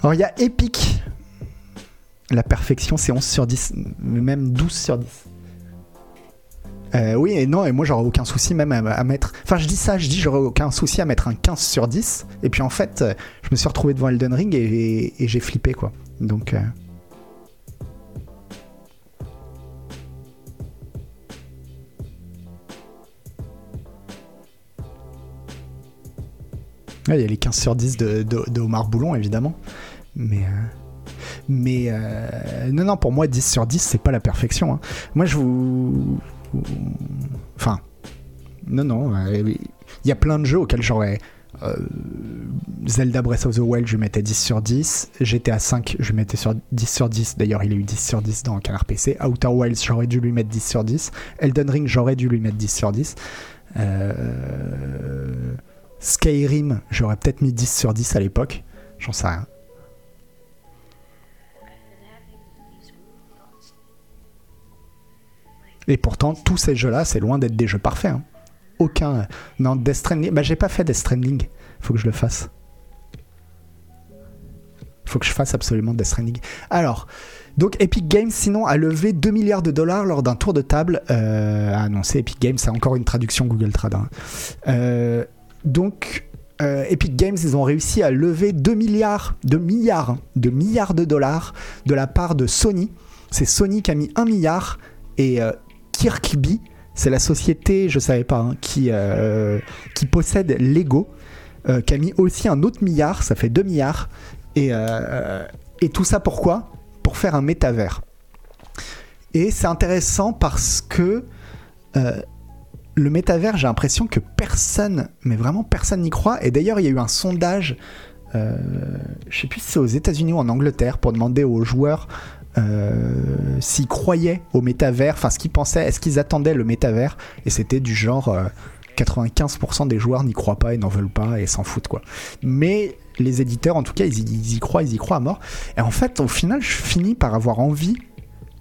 Alors, il y a Epic. La perfection, c'est 11 sur 10, mais même 12 sur 10. Euh, oui, et non, et moi j'aurais aucun souci même à, mettre. Enfin, je dis ça, je dis j'aurais aucun souci à mettre un 15 sur 10. Et puis en fait, euh, je me suis retrouvé devant Elden Ring et, j'ai flippé quoi. Donc. euh, Il y a les 15 sur 10 de, de, de Omar Boulon évidemment. Mais. euh, mais euh, non, non, pour moi, 10 sur 10, c'est pas la perfection. hein. Moi, je vous. Enfin. Non, non. euh, Il y a plein de jeux auxquels j'aurais. euh, Zelda Breath of the Wild, je lui mettais 10 sur 10. GTA 5, je lui mettais sur 10 sur 10. D'ailleurs, il a eu 10 sur 10 dans Canard PC. Outer Wilds, j'aurais dû lui mettre 10 sur 10. Elden Ring, j'aurais dû lui mettre 10 sur 10. Euh, Skyrim, j'aurais peut-être mis 10 sur 10 à l'époque. J'en sais rien. Et pourtant, tous ces jeux-là, c'est loin d'être des jeux parfaits. hein. Aucun. Non, Death Stranding. Bah, j'ai pas fait Death Stranding. Faut que je le fasse. Faut que je fasse absolument Death Stranding. Alors, Donc Epic Games sinon a levé 2 milliards de dollars lors d'un tour de table. Euh, non, c'est Epic Games, c'est encore une traduction Google Trad. hein. Euh, donc euh, Epic Games, ils ont réussi à lever 2 milliards, de milliards, hein, milliards de dollars de la part de Sony. C'est Sony qui a mis 1 milliard et euh, Kirkby, c'est la société, je savais pas, hein, qui, euh, qui possède Lego, euh, qui a mis aussi un autre milliard, ça fait 2 milliards. Et, euh, et tout ça pourquoi? Pour faire un métavers. Et c'est intéressant parce que le métavers, j'ai l'impression que personne, mais vraiment personne n'y croit. Et d'ailleurs, il y a eu un sondage, je sais plus si c'est aux États-Unis ou en Angleterre, pour demander aux joueurs euh, s'ils croyaient au métavers, enfin ce qu'ils pensaient, est-ce qu'ils attendaient le métavers? Et c'était du genre euh, 95% des joueurs n'y croient pas et n'en veulent pas et s'en foutent quoi. Mais les éditeurs, en tout cas, ils y, croient, ils y croient à mort. Et en fait, au final, je finis par avoir envie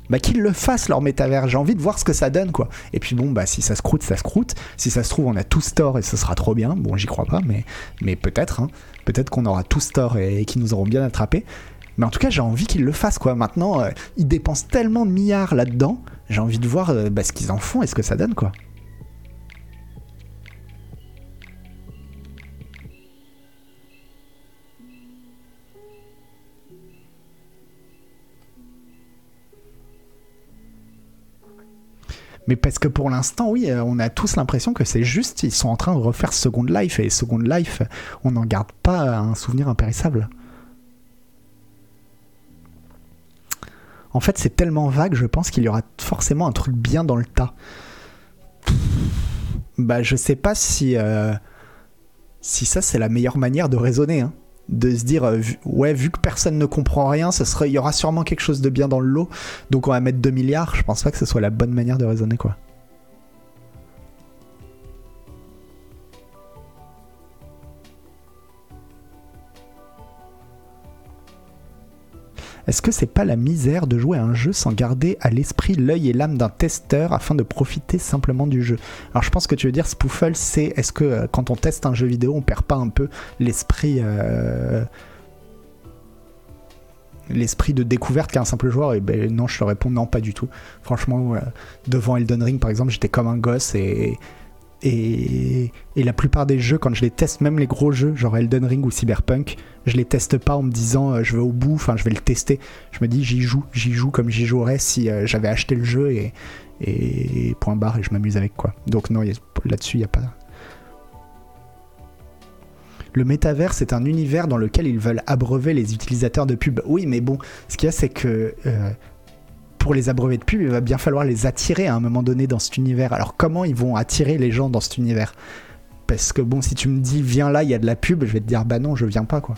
bah, qu'ils le fassent leur métavers. J'ai envie de voir ce que ça donne, quoi. Et puis bon, bah, si ça se croûte, ça se croûte. Si ça se trouve, on a tout store et ce sera trop bien. Bon, j'y crois pas, mais, mais peut-être. hein. Peut-être qu'on aura tout store et, et qu'ils nous auront bien attrapés. Mais en tout cas, j'ai envie qu'ils le fassent, quoi. Maintenant, euh, ils dépensent tellement de milliards là-dedans. J'ai envie de voir euh, bah, ce qu'ils en font et ce que ça donne, quoi. Mais parce que pour l'instant, oui, euh, on a tous l'impression que c'est juste, ils sont en train de refaire Second Life, et Second Life, on n'en garde pas un souvenir impérissable. En fait, c'est tellement vague, je pense qu'il y aura forcément un truc bien dans le tas. Bah, je sais pas si, euh, si ça, c'est la meilleure manière de raisonner. hein. De se dire, euh, ouais, vu que personne ne comprend rien, il y aura sûrement quelque chose de bien dans le lot, donc on va mettre 2 milliards. Je pense pas que ce soit la bonne manière de raisonner, quoi. Est-ce que c'est pas la misère de jouer à un jeu sans garder à l'esprit l'œil et l'âme d'un testeur afin de profiter simplement du jeu? Alors je pense que tu veux dire spoofle, c'est est-ce que euh, quand on teste un jeu vidéo, on perd pas un peu l'esprit euh, l'esprit de découverte qu'un simple joueur? Et ben non, je te réponds non, pas du tout. Franchement, euh, devant Elden Ring par exemple, j'étais comme un gosse et et, la plupart des jeux, quand je les teste, même les gros jeux, genre Elden Ring ou Cyberpunk, je les teste pas en me disant euh, je vais au bout, enfin je vais le tester. Je me dis j'y joue, j'y joue comme j'y jouerais si euh, j'avais acheté le jeu et, point barre et je m'amuse avec quoi. Donc non, là-dessus il n'y a pas. Le métavers, c'est un univers dans lequel ils veulent abreuver les utilisateurs de pub. Oui, mais bon, ce qu'il y a, c'est que euh, pour les abreuver de pub, il va bien falloir les attirer à un moment donné dans cet univers. Alors comment ils vont attirer les gens dans cet univers? Parce que bon, si tu me dis viens là, il y a de la pub, je vais te dire bah non, je viens pas quoi.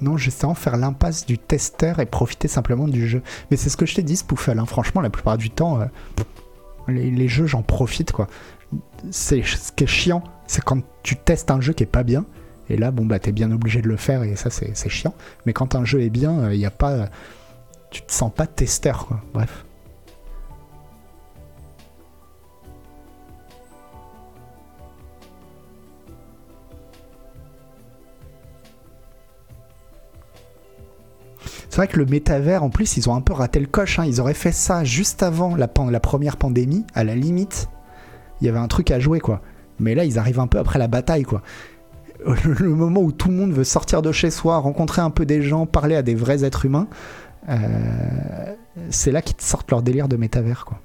Non, justement, faire l'impasse du testeur et profiter simplement du jeu. Mais c'est ce que je t'ai dit, Spoofle. hein. Franchement, la plupart du temps, euh, les, jeux, j'en profite, quoi. C'est ce qui est chiant, c'est quand tu testes un jeu qui est pas bien. Et là, bon, bah, t'es bien obligé de le faire et ça, c'est chiant. Mais quand un jeu est bien, il y a pas. euh, tu te sens pas testeur, quoi. Bref. Vrai que le métavers, en plus, ils ont un peu raté le coche. hein. Ils auraient fait ça juste avant la, première pandémie. À la limite, il y avait un truc à jouer, quoi. Mais là, ils arrivent un peu après la bataille, quoi. Le moment où tout le monde veut sortir de chez soi, rencontrer un peu des gens, parler à des vrais êtres humains, euh, c'est là qu'ils te sortent leur délire de métavers, quoi.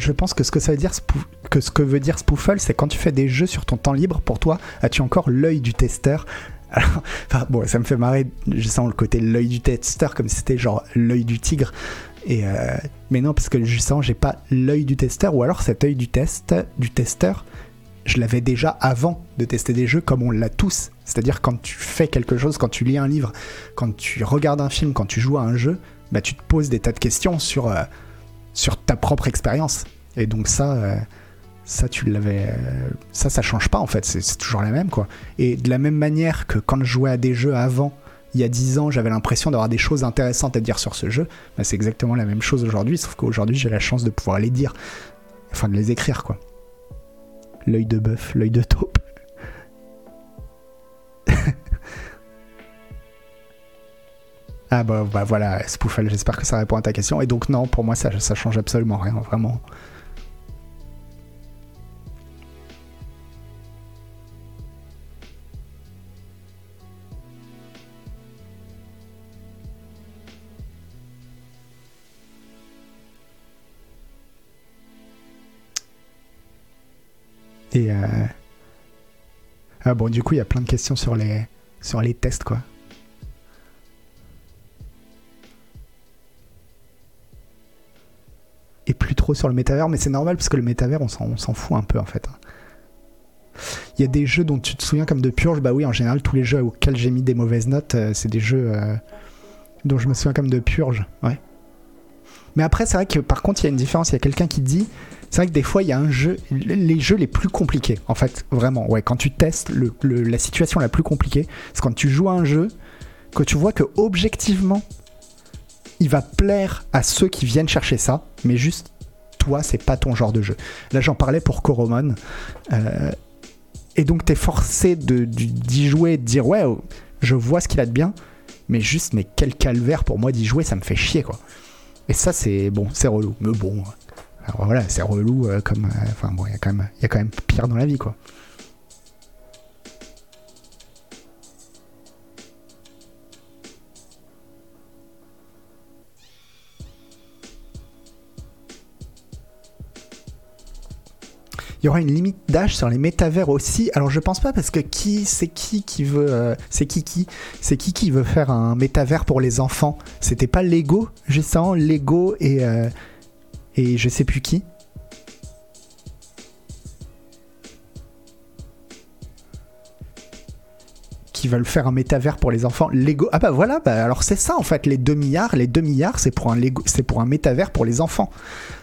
Je pense que ce que veut dire, que spoofle, c'est quand tu fais des jeux sur ton temps libre, pour toi, as-tu encore l'œil du testeur? Enfin, bon, ça me fait marrer, je sens le côté l'œil du testeur, comme c'était genre l'œil du tigre. Et euh, mais non, parce que justement, j'ai pas l'œil du testeur, ou alors cet œil du test, du testeur, je l'avais déjà avant de tester des jeux, comme on l'a tous. C'est-à-dire quand tu fais quelque chose, quand tu lis un livre, quand tu regardes un film, quand tu joues à un jeu, bah tu te poses des tas de questions sur euh, sur ta propre expérience. Et donc ça, euh, ça tu l'avais, euh, ça ça change pas en fait, c'est toujours la même quoi. Et de la même manière que quand je jouais à des jeux avant, il y a 10 ans, j'avais l'impression d'avoir des choses intéressantes à dire sur ce jeu, bah, c'est exactement la même chose aujourd'hui, sauf qu'aujourd'hui j'ai la chance de pouvoir les dire, enfin de les écrire quoi. L'œil de bœuf, l'œil de taupe. Ah bah, bah voilà, Spoofel, j'espère que ça répond à ta question. Et donc non, pour moi ça, ça change absolument rien, vraiment. Et euh... ah bon, du coup, il y a plein de questions sur les sur les tests quoi. Plus trop sur le métavers, mais c'est normal parce que le métavers, on s'en fout un peu en fait. hein. Il y a des jeux dont tu te souviens comme de Purge, bah oui, en général, tous les jeux auxquels j'ai mis des mauvaises notes, euh, c'est des jeux euh, dont je me souviens comme de Purge, ouais. Mais après, c'est vrai que par contre, il y a une différence. Il y a quelqu'un qui dit c'est vrai que des fois, il y a un jeu, les jeux les plus compliqués, en fait, vraiment. Ouais, quand tu testes, la situation la plus compliquée, c'est quand tu joues à un jeu, que tu vois que objectivement, il va plaire à ceux qui viennent chercher ça, mais juste toi, c'est pas ton genre de jeu. Là, j'en parlais pour Coromon. euh, et donc, t'es forcé d'y jouer de dire, ouais, oh, je vois ce qu'il a de bien, mais juste, mais quel calvaire pour moi d'y jouer, ça me fait chier, quoi. Et ça, c'est bon, c'est relou. Mais bon, alors voilà, c'est relou euh, comme. euh, Enfin bon, il y y a quand même pire dans la vie, quoi. Il y aura une limite d'âge sur les métavers aussi. Alors je pense pas parce que qui, c'est qui qui veut, euh, c'est qui qui, c'est qui veut faire un métavers pour les enfants? C'était pas Lego, justement, Lego et euh, et je sais plus qui. Qui veulent faire un métavers pour les enfants. Lego. Ah bah voilà, bah alors c'est ça en fait, les 2 milliards. Les 2 milliards, c'est pour un Lego, c'est pour un métavers pour les enfants.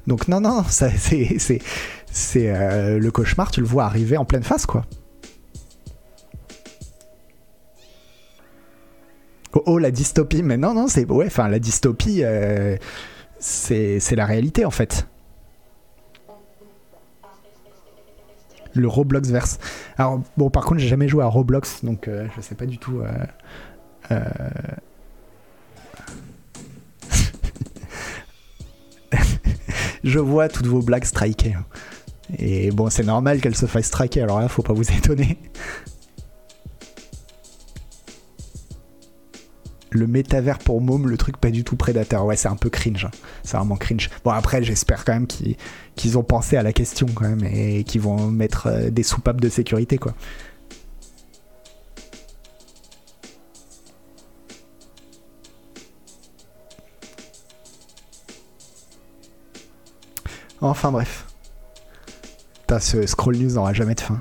Donc non, non, c'est, euh, le cauchemar, tu le vois arriver en pleine face, quoi. Oh, oh, la dystopie, mais non, non, c'est ouais, enfin la dystopie, euh, c'est la réalité en fait. Le Roblox verse. Alors bon, par contre, j'ai jamais joué à Roblox, donc euh, je sais pas du tout. euh, euh, je vois toutes vos blagues striker. hein. Et bon, c'est normal qu'elles se fassent striker, alors là, faut pas vous étonner. Le métavers pour môme, le truc pas du tout prédateur. Ouais, c'est un peu cringe. hein. C'est vraiment cringe. Bon, après, j'espère quand même qu'ils ont pensé à la question quand même et qu'ils vont mettre euh, des soupapes de sécurité, quoi. Enfin bref. Putain, ce scroll news n'aura jamais de fin.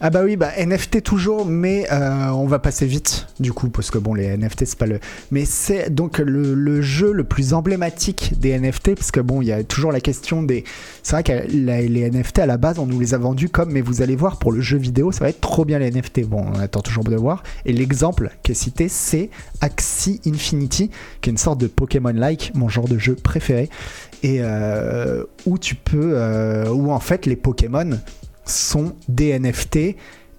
Ah bah oui, bah NFT toujours, mais euh, on va passer vite du coup, parce que bon, les NFT c'est pas le. Mais c'est donc le, jeu le plus emblématique des NFT, parce que bon, il y a toujours la question des. C'est vrai que les NFT à la base, on nous les a vendus comme, mais vous allez voir pour le jeu vidéo, ça va être trop bien les NFT. Bon, on attend toujours de voir. Et l'exemple qui est cité, c'est Axie Infinity, qui est une sorte de Pokémon-like, mon genre de jeu préféré, et euh, où tu peux, euh, où en fait les Pokémon sont des NFT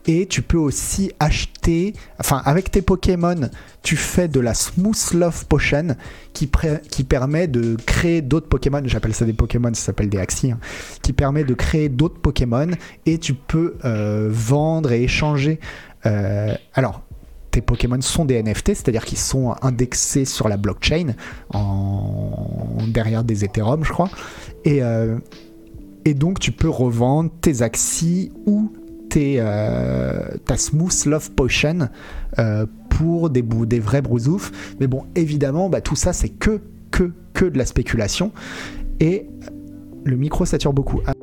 et tu peux aussi acheter, enfin avec tes Pokémon, tu fais de la Smooth Love Potion qui, permet de créer d'autres Pokémon, j'appelle ça des Pokémon, ça s'appelle des Axis, hein, qui permet de créer d'autres Pokémon et tu peux euh, vendre et échanger. euh, alors, tes Pokémon sont des NFT, c'est-à-dire qu'ils sont indexés sur la blockchain en derrière des Ethereum, je crois. Et, euh, Et donc tu peux revendre tes Axi ou tes, euh, ta Smooth Love Potion euh, pour des, des vrais brousoufs. Mais bon, évidemment, bah, tout ça c'est que, que, que de la spéculation. Et le micro sature beaucoup. Ah.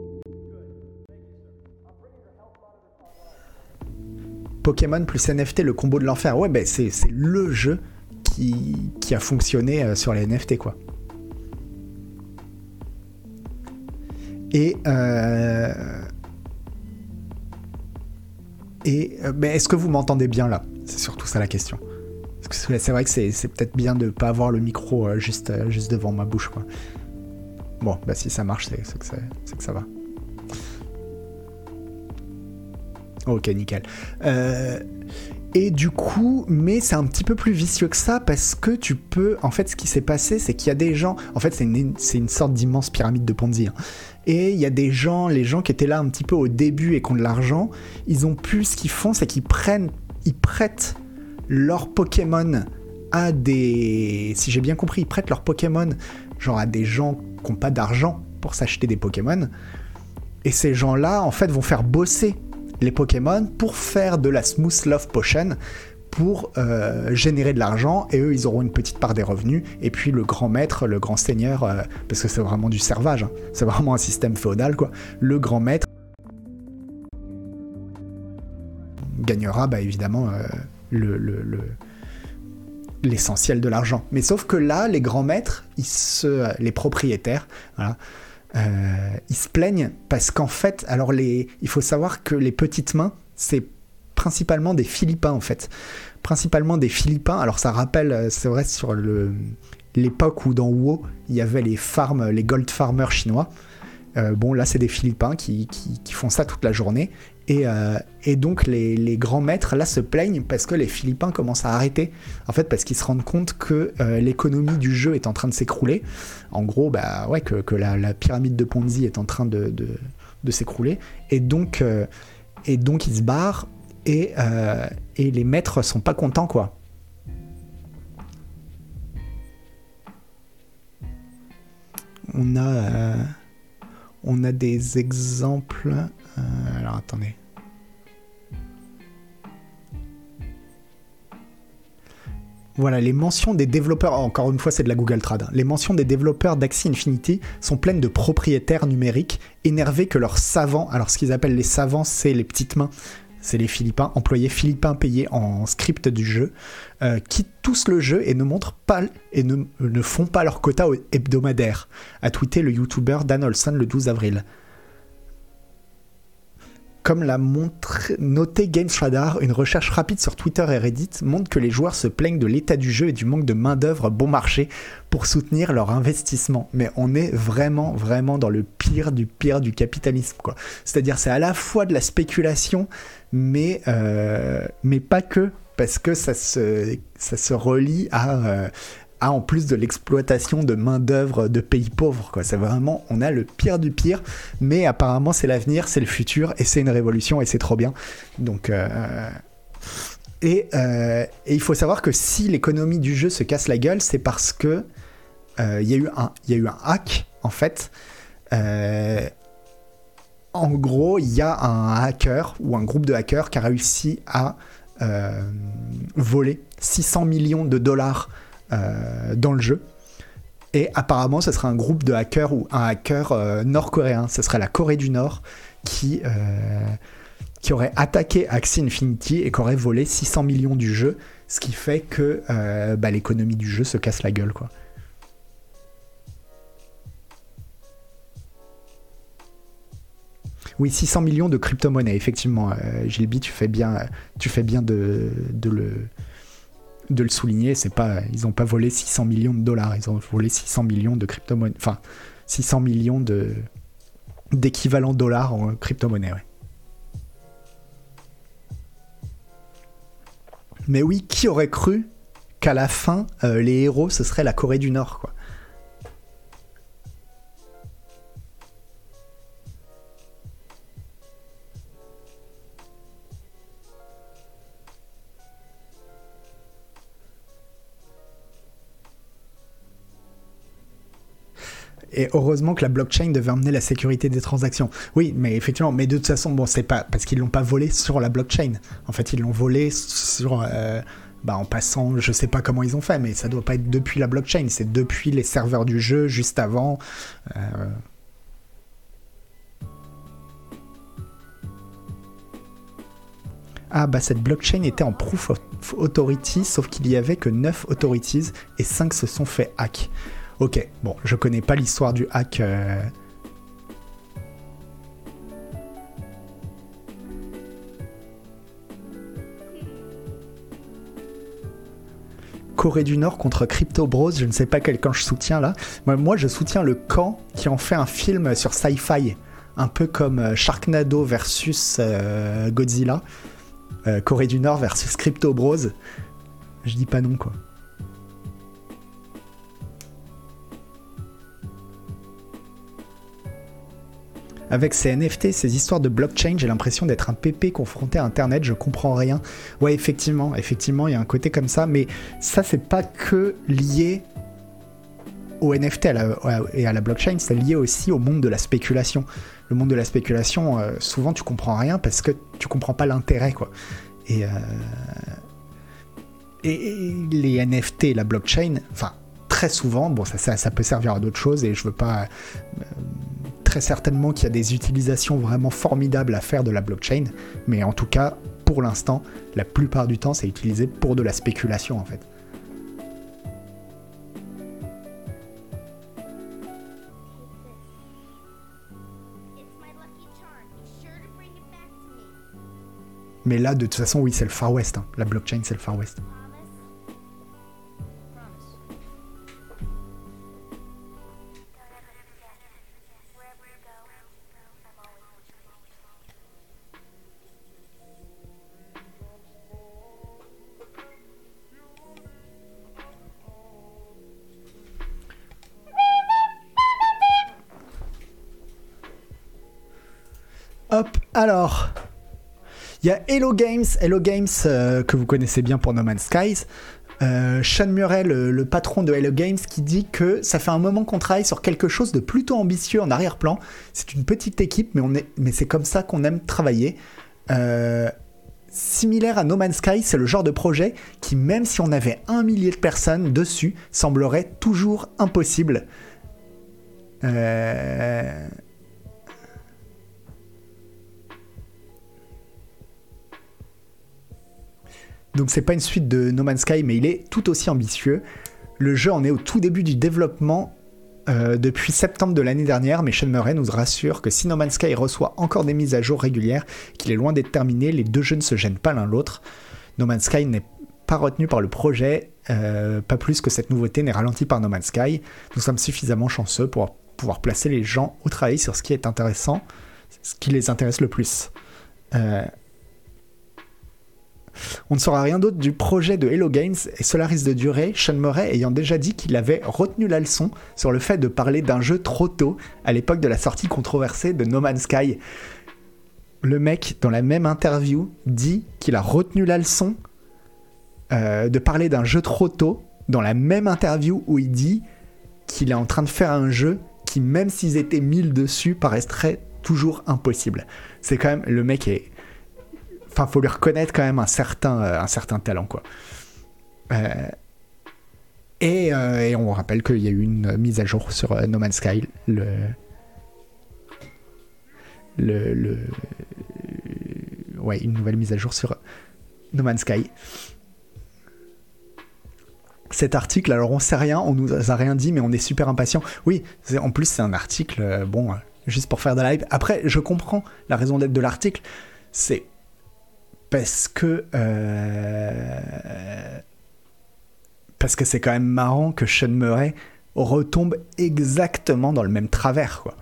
Pokémon plus NFT, le combo de l'enfer. Ouais, c'est c'est le jeu qui, qui a fonctionné euh, sur les NFT, quoi. Et. euh, Et. euh, ben, Est-ce que vous m'entendez bien là? C'est surtout ça la question. C'est vrai que c'est peut-être bien de pas avoir le micro euh, juste, juste devant ma bouche. Bon, bah si ça marche, c'est que, que ça va. Ok, nickel. Et du coup, mais c'est un petit peu plus vicieux que ça parce que tu peux. En fait, ce qui s'est passé, c'est qu'il y a des gens. En fait, c'est une, une sorte d'immense pyramide de Ponzi. hein. Et il y a des gens, les gens qui étaient là un petit peu au début et qui ont de l'argent, ils ont pu. Ce qu'ils font, c'est qu'ils prennent. Ils prêtent leurs Pokémon à des. Si j'ai bien compris, ils prêtent leurs Pokémon, genre à des gens qui n'ont pas d'argent pour s'acheter des Pokémon. Et ces gens-là, en fait, vont faire bosser les Pokémon pour faire de la Smooth Love Potion pour euh, générer de l'argent et eux ils auront une petite part des revenus et puis le grand maître, le grand seigneur, euh, parce que c'est vraiment du servage, hein, c'est vraiment un système féodal quoi, le grand maître gagnera bah, évidemment euh, le- le- le, l'essentiel de l'argent. Mais sauf que là, les grands maîtres, ils se, les propriétaires, ils se plaignent parce qu'en fait, alors les, il faut savoir que les petites mains, c'est principalement des Philippins en fait, principalement des Philippins. Alors ça rappelle, euh, c'est vrai sur l'époque où dans WoW il y avait les farms, les gold farmers chinois. Euh, bon là c'est des Philippins qui, qui, font ça toute la journée et, euh, et donc les, les grands maîtres là se plaignent parce que les Philippins commencent à arrêter. En fait parce qu'ils se rendent compte que l'économie du jeu est en train de s'écrouler. En gros bah ouais que, que la, pyramide de Ponzi est en train de, de, de s'écrouler et donc et donc ils se barrent et, euh, et les maîtres sont pas contents quoi. On a euh, des exemples. euh, alors attendez. Voilà, les mentions des développeurs, encore une fois c'est de la Google Trad, hein. les mentions des développeurs d'Axie Infinity sont pleines de propriétaires numériques énervés que leurs savants, alors ce qu'ils appellent les savants c'est les petites mains, c'est les Philippins, employés philippins payés en script du jeu, euh, quittent tous le jeu et ne montrent pas et ne, ne font pas leur quota hebdomadaire, a tweeté le YouTuber Dan Olson le 12 avril. Comme l'a noté Games Radar, une recherche rapide sur Twitter et Reddit montre que les joueurs se plaignent de l'état du jeu et du manque de main-d'œuvre bon marché pour soutenir leur investissement. Mais on est vraiment, vraiment dans le pire du pire du capitalisme. C'est-à-dire, c'est à la fois de la spéculation, mais, euh, mais pas que, parce que ça se, ça se relie à, euh, à en plus de l'exploitation de main-d'œuvre de pays pauvres. C'est vraiment, on a le pire du pire, mais apparemment c'est l'avenir, c'est le futur, et c'est une révolution, et c'est trop bien. Donc. euh, Et, et il faut savoir que si l'économie du jeu se casse la gueule, c'est parce que il y, y a eu un hack, en fait. En gros, il y a un hacker ou un groupe de hackers qui a réussi à euh, voler 600 millions de dollars euh, dans le jeu. Et apparemment, ce serait un groupe de hackers ou un hacker euh, nord-coréen. Ce serait la Corée du Nord qui, aurait attaqué Axie Infinity et qui aurait volé 600 millions du jeu. Ce qui fait que bah, l'économie du jeu se casse la gueule. Oui, 600 millions de crypto-monnaies, effectivement. Euh, Gilby, tu fais bien, tu fais bien de, le, souligner. C'est pas, ils n'ont pas volé 600 millions de dollars, ils ont volé 600 millions de crypto-monnaies. Enfin, 600 millions de dollars en crypto-monnaie. Mais oui, qui aurait cru qu'à la fin, euh, les héros, ce serait la Corée du Nord, quoi? Et heureusement que la blockchain devait emmener la sécurité des transactions. Oui, mais effectivement, mais de toute façon, bon, c'est pas parce qu'ils l'ont pas volé sur la blockchain. En fait, ils l'ont volé sur, euh, bah, en passant, je sais pas comment ils ont fait, mais ça doit pas être depuis la blockchain, c'est depuis les serveurs du jeu, juste avant. Euh, Ah bah cette blockchain était en proof of authority, sauf qu'il y avait que 9 authorities et 5 se sont fait hack. Ok, bon, je connais pas l'histoire du hack. euh. Corée du Nord contre Crypto Bros, je ne sais pas quel camp je soutiens là. Moi, je soutiens le camp qui en fait un film sur sci-fi, un peu comme euh, Sharknado versus euh, Godzilla. Corée du Nord versus Crypto Bros. Je dis pas non quoi. Avec ces NFT, ces histoires de blockchain, j'ai l'impression d'être un pépé confronté à Internet, je comprends rien. Ouais, effectivement, effectivement, il y a un côté comme ça, mais ça, c'est pas que lié au NFT et à la blockchain, c'est lié aussi au monde de la spéculation. Le monde de la spéculation, euh, souvent, tu comprends rien parce que tu comprends pas l'intérêt, quoi. Et, euh, les NFT et la blockchain, enfin, très souvent, bon, ça peut servir à d'autres choses et je veux pas. euh, certainement qu'il y a des utilisations vraiment formidables à faire de la blockchain, mais en tout cas, pour l'instant, la plupart du temps, c'est utilisé pour de la spéculation en fait. Mais là, de toute façon, oui, c'est le Far West. hein. La blockchain, c'est le Far West. Alors. Il y a Hello Games, Hello Games euh, que vous connaissez bien pour No Man's Skies. Euh, Sean Murray, le, patron de Hello Games, qui dit que ça fait un moment qu'on travaille sur quelque chose de plutôt ambitieux en arrière-plan. C'est une petite équipe, mais c'est comme ça qu'on aime travailler. Euh, similaire à No Man's Sky, c'est le genre de projet qui, même si on avait un millier de personnes dessus, semblerait toujours impossible. Euh, Donc c'est pas une suite de No Man's Sky, mais il est tout aussi ambitieux. Le jeu en est au tout début du développement euh, depuis septembre de l'année dernière, mais Sean Murray nous rassure que si No Man's Sky reçoit encore des mises à jour régulières, qu'il est loin d'être terminé, les deux jeux ne se gênent pas l'un l'autre. No Man's Sky n'est pas retenu par le projet, euh, pas plus que cette nouveauté n'est ralentie par No Man's Sky. Nous sommes suffisamment chanceux pour pouvoir placer les gens au travail sur ce qui est intéressant, ce qui les intéresse le plus. Euh, on ne saura rien d'autre du projet de Hello Games et cela risque de durer, Sean Murray ayant déjà dit qu'il avait retenu la leçon sur le fait de parler d'un jeu trop tôt à l'époque de la sortie controversée de No Man's Sky. Le mec, dans la même interview, dit qu'il a retenu la leçon euh, de parler d'un jeu trop tôt, dans la même interview où il dit qu'il est en train de faire un jeu qui, même s'ils étaient 1000 dessus, paraîtrait toujours impossible. C'est quand même, le mec est, enfin, faut lui reconnaître quand même un certain, euh, un certain talent, quoi. Euh, et, euh, et on rappelle qu'il y a eu une mise à jour sur No Man's Sky, le, le, ouais, une nouvelle mise à jour sur No Man's Sky. Cet article, alors on sait rien, on nous a rien dit, mais on est super impatient. Oui, en plus c'est un article, bon, juste pour faire de la hype. Après, je comprends la raison d'être de l'article, c'est parce que euh, parce que c'est quand même marrant que Sean Murray retombe exactement dans le même travers, quoi.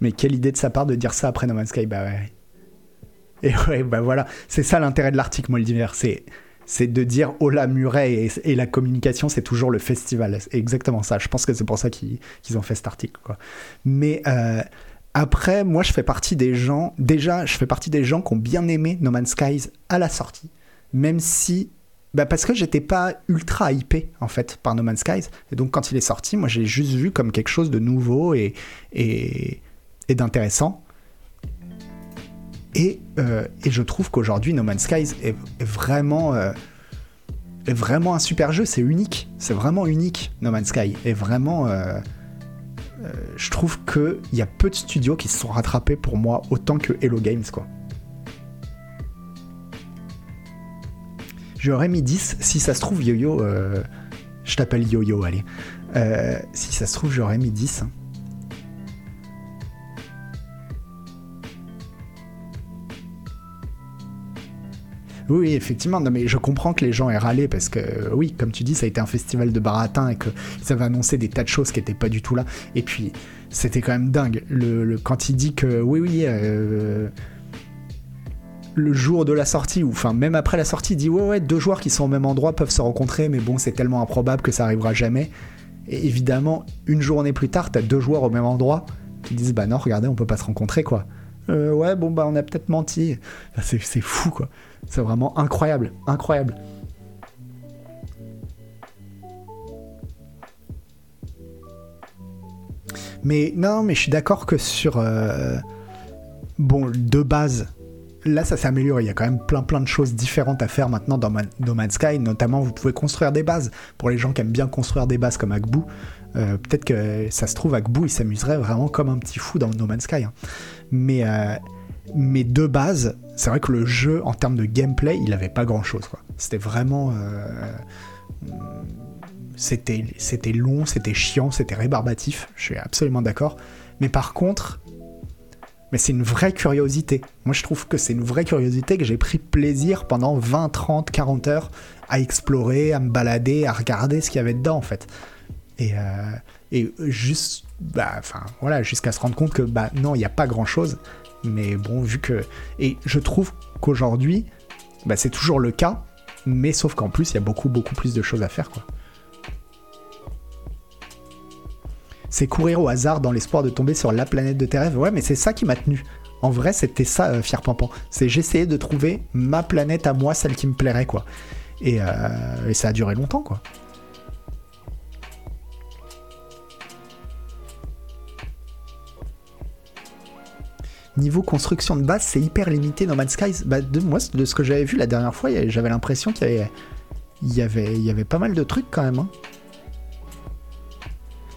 Mais quelle idée de sa part de dire ça après No Man's Sky, bah ouais. Et ouais, bah voilà, c'est ça l'intérêt de l'article Moldiver, c'est c'est de dire oh la Murray et, la communication c'est toujours le festival, c'est exactement ça. Je pense que c'est pour ça qu'ils ont fait cet article. Mais euh, Après, moi, je fais partie des gens. Déjà, je fais partie des gens qui ont bien aimé No Man's Skies à la sortie, même si. Bah parce que j'étais pas ultra hypé en fait par No Man's Skies. Et donc quand il est sorti, moi j'ai juste vu comme quelque chose de nouveau et d'intéressant. Et, euh, et je trouve qu'aujourd'hui No Man's Skies est, est vraiment, euh, est vraiment un super jeu. C'est unique. C'est vraiment unique No Man's Sky. Et vraiment. euh, je trouve qu'il y a peu de studios qui se sont rattrapés pour moi autant que Hello Games quoi. J'aurais mis 10, si ça se trouve Yo-Yo, je t'appelle Yo-Yo, allez. Si ça se trouve j'aurais mis 10. Oui, effectivement, mais je comprends que les gens aient râlé parce que, euh, oui, comme tu dis, ça a été un festival de baratin et qu'ils avaient annoncé des tas de choses qui n'étaient pas du tout là. Et puis, c'était quand même dingue. Le, le- quand il dit que, oui, oui, euh, le jour de la sortie, ou enfin, même après la sortie, il dit, ouais, ouais, deux joueurs qui sont au même endroit peuvent se rencontrer, mais bon, c'est tellement improbable que ça arrivera jamais. Et évidemment, une journée plus tard, t'as deux joueurs au même endroit qui disent, bah non, regardez, on peut pas se rencontrer, quoi. Euh, ouais, bon, bah, on a peut-être menti. C'est c'est fou, quoi. C'est vraiment incroyable, incroyable. Mais non, mais je suis d'accord que sur euh, bon de base, là ça s'améliore. Il y a quand même plein plein de choses différentes à faire maintenant dans No Man's Sky. Notamment, vous pouvez construire des bases. Pour les gens qui aiment bien construire des bases comme Agbu, euh, peut-être que ça se trouve Agbu il s'amuserait vraiment comme un petit fou dans No Man's Sky. hein. Mais euh, mais de base, c'est vrai que le jeu, en termes de gameplay, il avait pas grand chose. C'était vraiment. euh, c'était long, c'était chiant, c'était rébarbatif. Je suis absolument d'accord. Mais par contre, mais c'est une vraie curiosité. Moi, je trouve que c'est une vraie curiosité que j'ai pris plaisir pendant 20, 30, 40 heures à explorer, à me balader, à regarder ce qu'il y avait dedans, en fait. Et, euh, et juste, bah, enfin, voilà, jusqu'à se rendre compte que, bah, non, il n'y a pas grand chose. Mais bon, vu que. Et je trouve qu'aujourd'hui, bah, c'est toujours le cas, mais sauf qu'en plus, il y a beaucoup, beaucoup plus de choses à faire, quoi. C'est courir au hasard dans l'espoir de tomber sur la planète de tes rêves. Ouais, mais c'est ça qui m'a tenu. En vrai, c'était ça, euh, Fier Pampan. C'est j'essayais de trouver ma planète à moi, celle qui me plairait, quoi. Et, euh, et ça a duré longtemps, quoi. Niveau construction de base, c'est hyper limité dans Mad Skies. Bah, de, moi, de ce que j'avais vu la dernière fois, j'avais l'impression qu'il y avait, y, avait, y avait pas mal de trucs quand même. hein.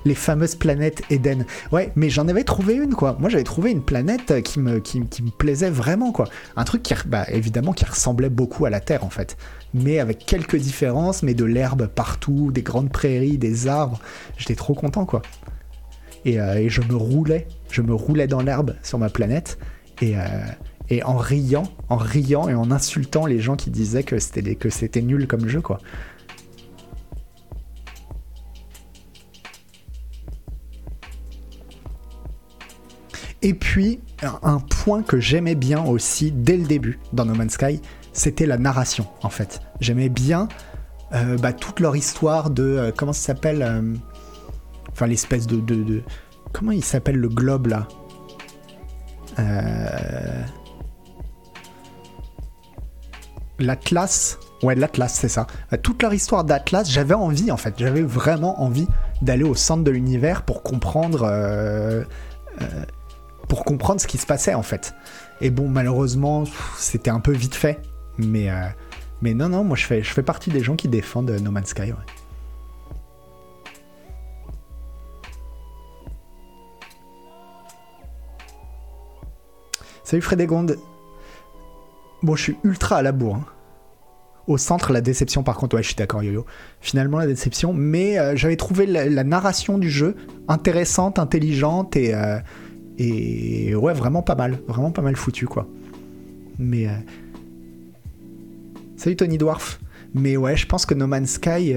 Les fameuses planètes Eden. Ouais, mais j'en avais trouvé une, quoi. Moi, j'avais trouvé une planète euh, qui me, qui, me plaisait vraiment, quoi. Un truc qui, bah, évidemment, qui ressemblait beaucoup à la Terre, en fait. Mais avec quelques différences, mais de l'herbe partout, des grandes prairies, des arbres. J'étais trop content, quoi. Et, euh, et je me roulais, je me roulais dans l'herbe sur ma planète. Et, euh, et en riant, en riant et en insultant les gens qui disaient que c'était que c'était nul comme jeu, quoi. Et puis, un- point que j'aimais bien aussi dès le début dans No Man's Sky, c'était la narration, en fait. J'aimais bien euh, bah, toute leur histoire de. euh, comment ça s'appelle Enfin, l'espèce de- Comment il s'appelle le globe là Euh, L'Atlas Ouais, l'Atlas, c'est ça. Euh, Toute leur histoire d'Atlas, j'avais envie en fait. J'avais vraiment envie d'aller au centre de l'univers pour comprendre. euh, pour comprendre ce qui se passait en fait. Et bon, malheureusement, c'était un peu vite fait. Mais, mais non, non, moi je fais, je fais partie des gens qui défendent No Man's Sky. Salut Frédégonde. Bon, je suis ultra à la bourre. hein. Au centre, la déception, par contre, ouais, je suis d'accord, Yo-Yo. Finalement, la déception, mais euh, j'avais trouvé la, narration du jeu intéressante, intelligente et, euh, et ouais, vraiment pas mal, vraiment pas mal foutu, quoi. Mais euh, salut Tony Dwarf. Mais ouais, je pense que No Man's Sky,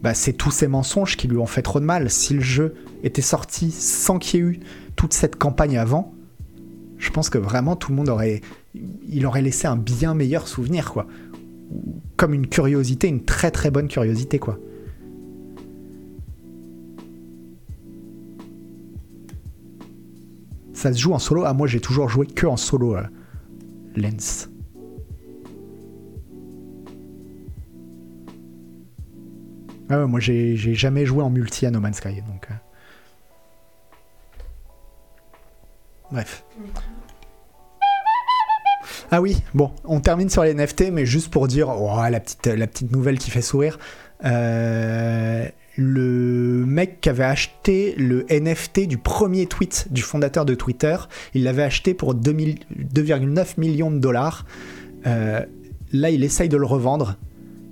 bah, c'est tous ces mensonges qui lui ont fait trop de mal. Si le jeu était sorti sans qu'il y ait eu toute cette campagne avant, je pense que vraiment tout le monde aurait, il aurait laissé un bien meilleur souvenir, quoi. Comme une curiosité, une très très bonne curiosité, quoi. Ça se joue en solo. Ah, moi, j'ai toujours joué que en solo. euh, Lens. Ah ouais, moi, j'ai jamais joué en multi à No Man's Sky. Donc, euh. Bref. Ah oui, bon, on termine sur les NFT, mais juste pour dire, oh, la, petite, nouvelle qui fait sourire. Euh, le mec qui avait acheté le NFT du premier tweet du fondateur de Twitter, il l'avait acheté pour 2000 2,9 millions de dollars. Euh, là, il essaye de le revendre.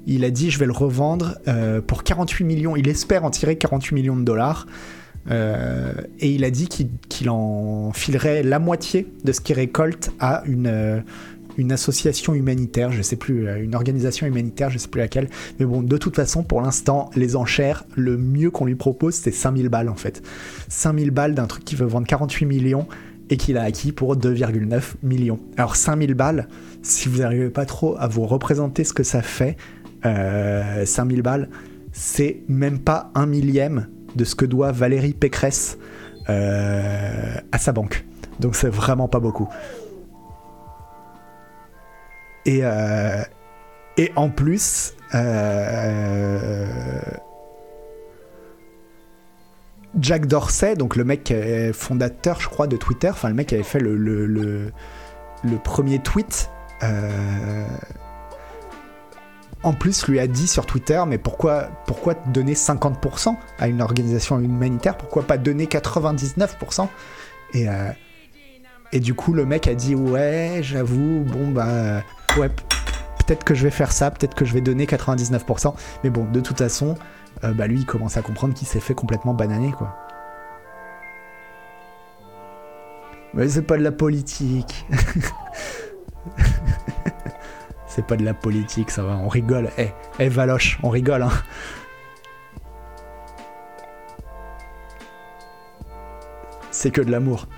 Il a dit, je vais le revendre euh, pour 48 millions. Il espère en tirer 48 millions de dollars. Euh, et il a dit qu'il qu'il en filerait la moitié de ce qu'il récolte à une, euh, association humanitaire, je sais plus, euh, une organisation humanitaire, je sais plus laquelle. Mais bon, de toute façon, pour l'instant, les enchères, le mieux qu'on lui propose, c'est 5000 balles en fait. 5000 balles d'un truc qui veut vendre 48 millions et qu'il a acquis pour 2,9 millions. Alors 5000 balles, si vous n'arrivez pas trop à vous représenter ce que ça fait, euh, 5000 balles, c'est même pas un millième de ce que doit Valérie Pécresse euh, à sa banque. Donc c'est vraiment pas beaucoup. Et, euh, et en plus, euh, Jack Dorsey, donc le mec fondateur, je crois, de Twitter, enfin le mec qui avait fait le, premier tweet, en plus lui a dit sur Twitter, mais pourquoi, donner 50% à une organisation humanitaire? Pourquoi pas donner 99% et, euh, et du coup, le mec a dit Ouais, j'avoue, bon, bah, ouais, peut-être que je vais faire ça, peut-être que je vais donner 99%. Mais bon, de toute façon, euh, bah, lui, il commence à comprendre qu'il s'est fait complètement bananer, quoi. Mais c'est pas de la politique. c'est pas de la politique, ça va, on rigole. Eh, eh, Valoche, on rigole, hein. C'est que de l'amour.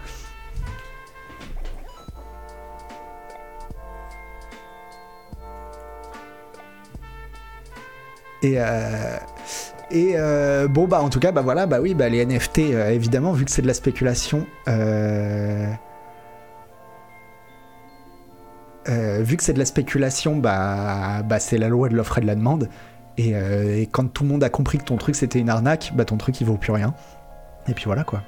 Et, euh, et euh, bon, bah en tout cas, bah voilà, bah oui, bah les NFT, euh, évidemment, vu que c'est de la spéculation, euh, euh, vu que c'est de la spéculation, bah, bah c'est la loi de l'offre et de la demande. Et, euh, et quand tout le monde a compris que ton truc c'était une arnaque, bah ton truc il vaut plus rien. Et puis voilà quoi.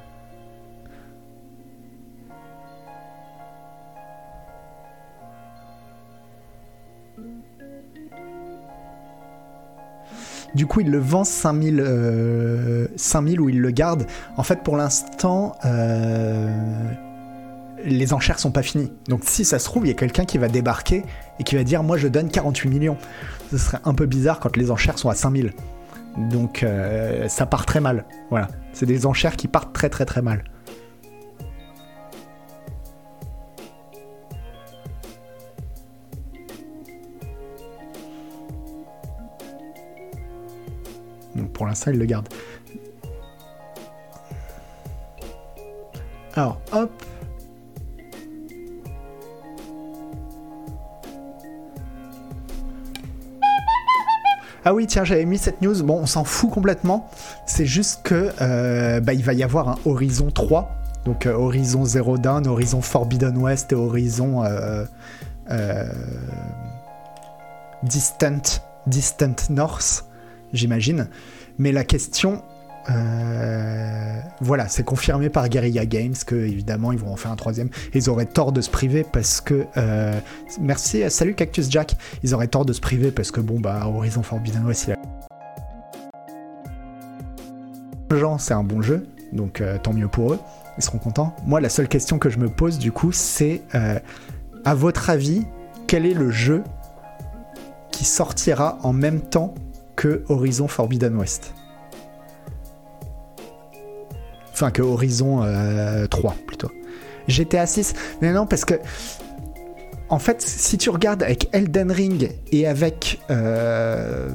Du coup, il le vend 5000, euh, 5000 ou il le garde. En fait, pour l'instant, euh, les enchères sont pas finies. Donc, si ça se trouve, il y a quelqu'un qui va débarquer et qui va dire Moi, je donne 48 millions. Ce serait un peu bizarre quand les enchères sont à 5000. Donc, euh, ça part très mal. Voilà. C'est des enchères qui partent très, très, très mal. Donc pour l'instant, il le garde. Alors, hop. Ah oui, tiens, j'avais mis cette news. Bon, on s'en fout complètement. C'est juste que euh, bah, il va y avoir un Horizon 3. Donc euh, Horizon Zero Dawn, Horizon Forbidden West et Horizon euh, Distant, Distant North, j'imagine. Mais la question, euh, voilà, c'est confirmé par Guerrilla Games que évidemment ils vont en faire un troisième. Ils auraient tort de se priver parce que euh, merci, euh, salut Cactus Jack. Ils auraient tort de se priver parce que bon bah Horizon Forbidden West, il a... C'est un bon jeu, donc tant mieux pour eux. Ils seront contents. Moi, la seule question que je me pose du coup, c'est à votre avis, quel est le jeu qui sortira en même temps que Horizon Forbidden West? Enfin, que Horizon euh, 3 plutôt. GTA 6, mais non, parce que. En fait, si tu regardes avec Elden Ring et avec euh,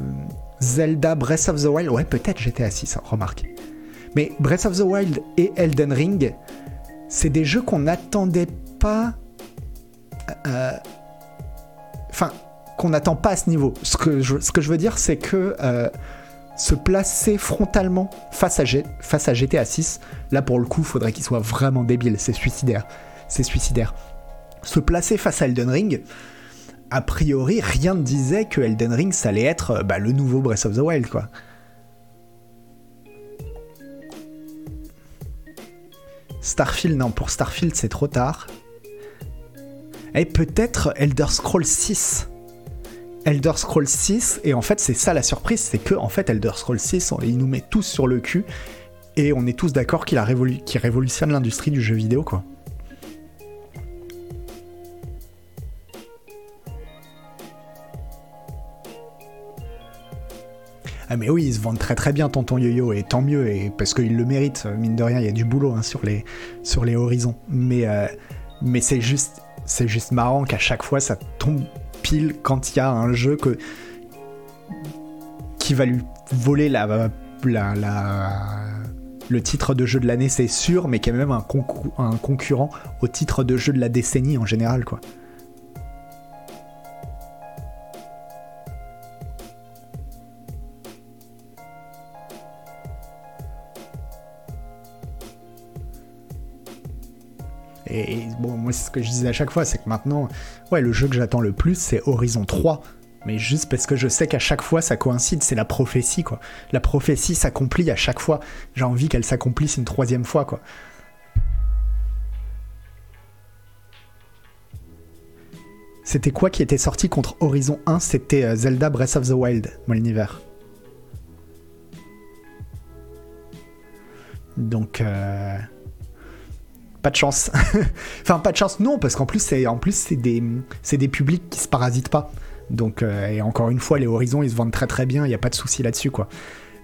Zelda Breath of the Wild, ouais, peut-être GTA 6, hein, remarque. Mais Breath of the Wild et Elden Ring, c'est des jeux qu'on n'attendait pas. euh, Enfin, qu'on n'attend pas à ce niveau. Ce que je, ce que je veux dire, c'est que. euh, se placer frontalement face à, G- face à GTA 6, là pour le coup, faudrait qu'il soit vraiment débile, c'est suicidaire. C'est suicidaire. Se placer face à Elden Ring, a priori, rien ne disait que Elden Ring, ça allait être euh, bah, le nouveau Breath of the Wild, quoi. Starfield, non, pour Starfield, c'est trop tard. Et peut-être Elder Scrolls 6. Elder Scrolls 6, et en fait, c'est ça la surprise, c'est que, en fait, Elder Scrolls 6, on- il nous met tous sur le cul, et on est tous d'accord qu'il révolutionne l'industrie du jeu vidéo, quoi. Ah mais oui, ils se vendent très très bien Tonton Yo-Yo et tant mieux et parce qu'ils le méritent, mine de rien, il y a du boulot hein, sur les sur les horizons. Mais euh, mais c'est juste c'est juste marrant qu'à chaque fois ça tombe pile quand il y a un jeu que qui va lui voler la la, le titre de jeu de l'année, c'est sûr, mais qui est même un concurrent au titre de jeu de la décennie en général, quoi. Et, bon, moi, c'est ce que je disais à chaque fois, c'est que maintenant, ouais, le jeu que j'attends le plus, c'est Horizon 3. Mais juste parce que je sais qu'à chaque fois, ça coïncide, c'est la prophétie, quoi. La prophétie s'accomplit à chaque fois. J'ai envie qu'elle s'accomplisse une troisième fois, quoi. C'était quoi qui était sorti contre Horizon 1 C'était euh, Zelda Breath of the Wild, mon univers. Donc, euh, pas de chance. enfin, pas de chance, non, parce qu'en plus, c'est en plus c'est des, c'est des publics qui se parasitent pas. Donc, euh, et encore une fois, les Horizons, ils se vendent très très bien, il n'y a pas de souci là-dessus, quoi.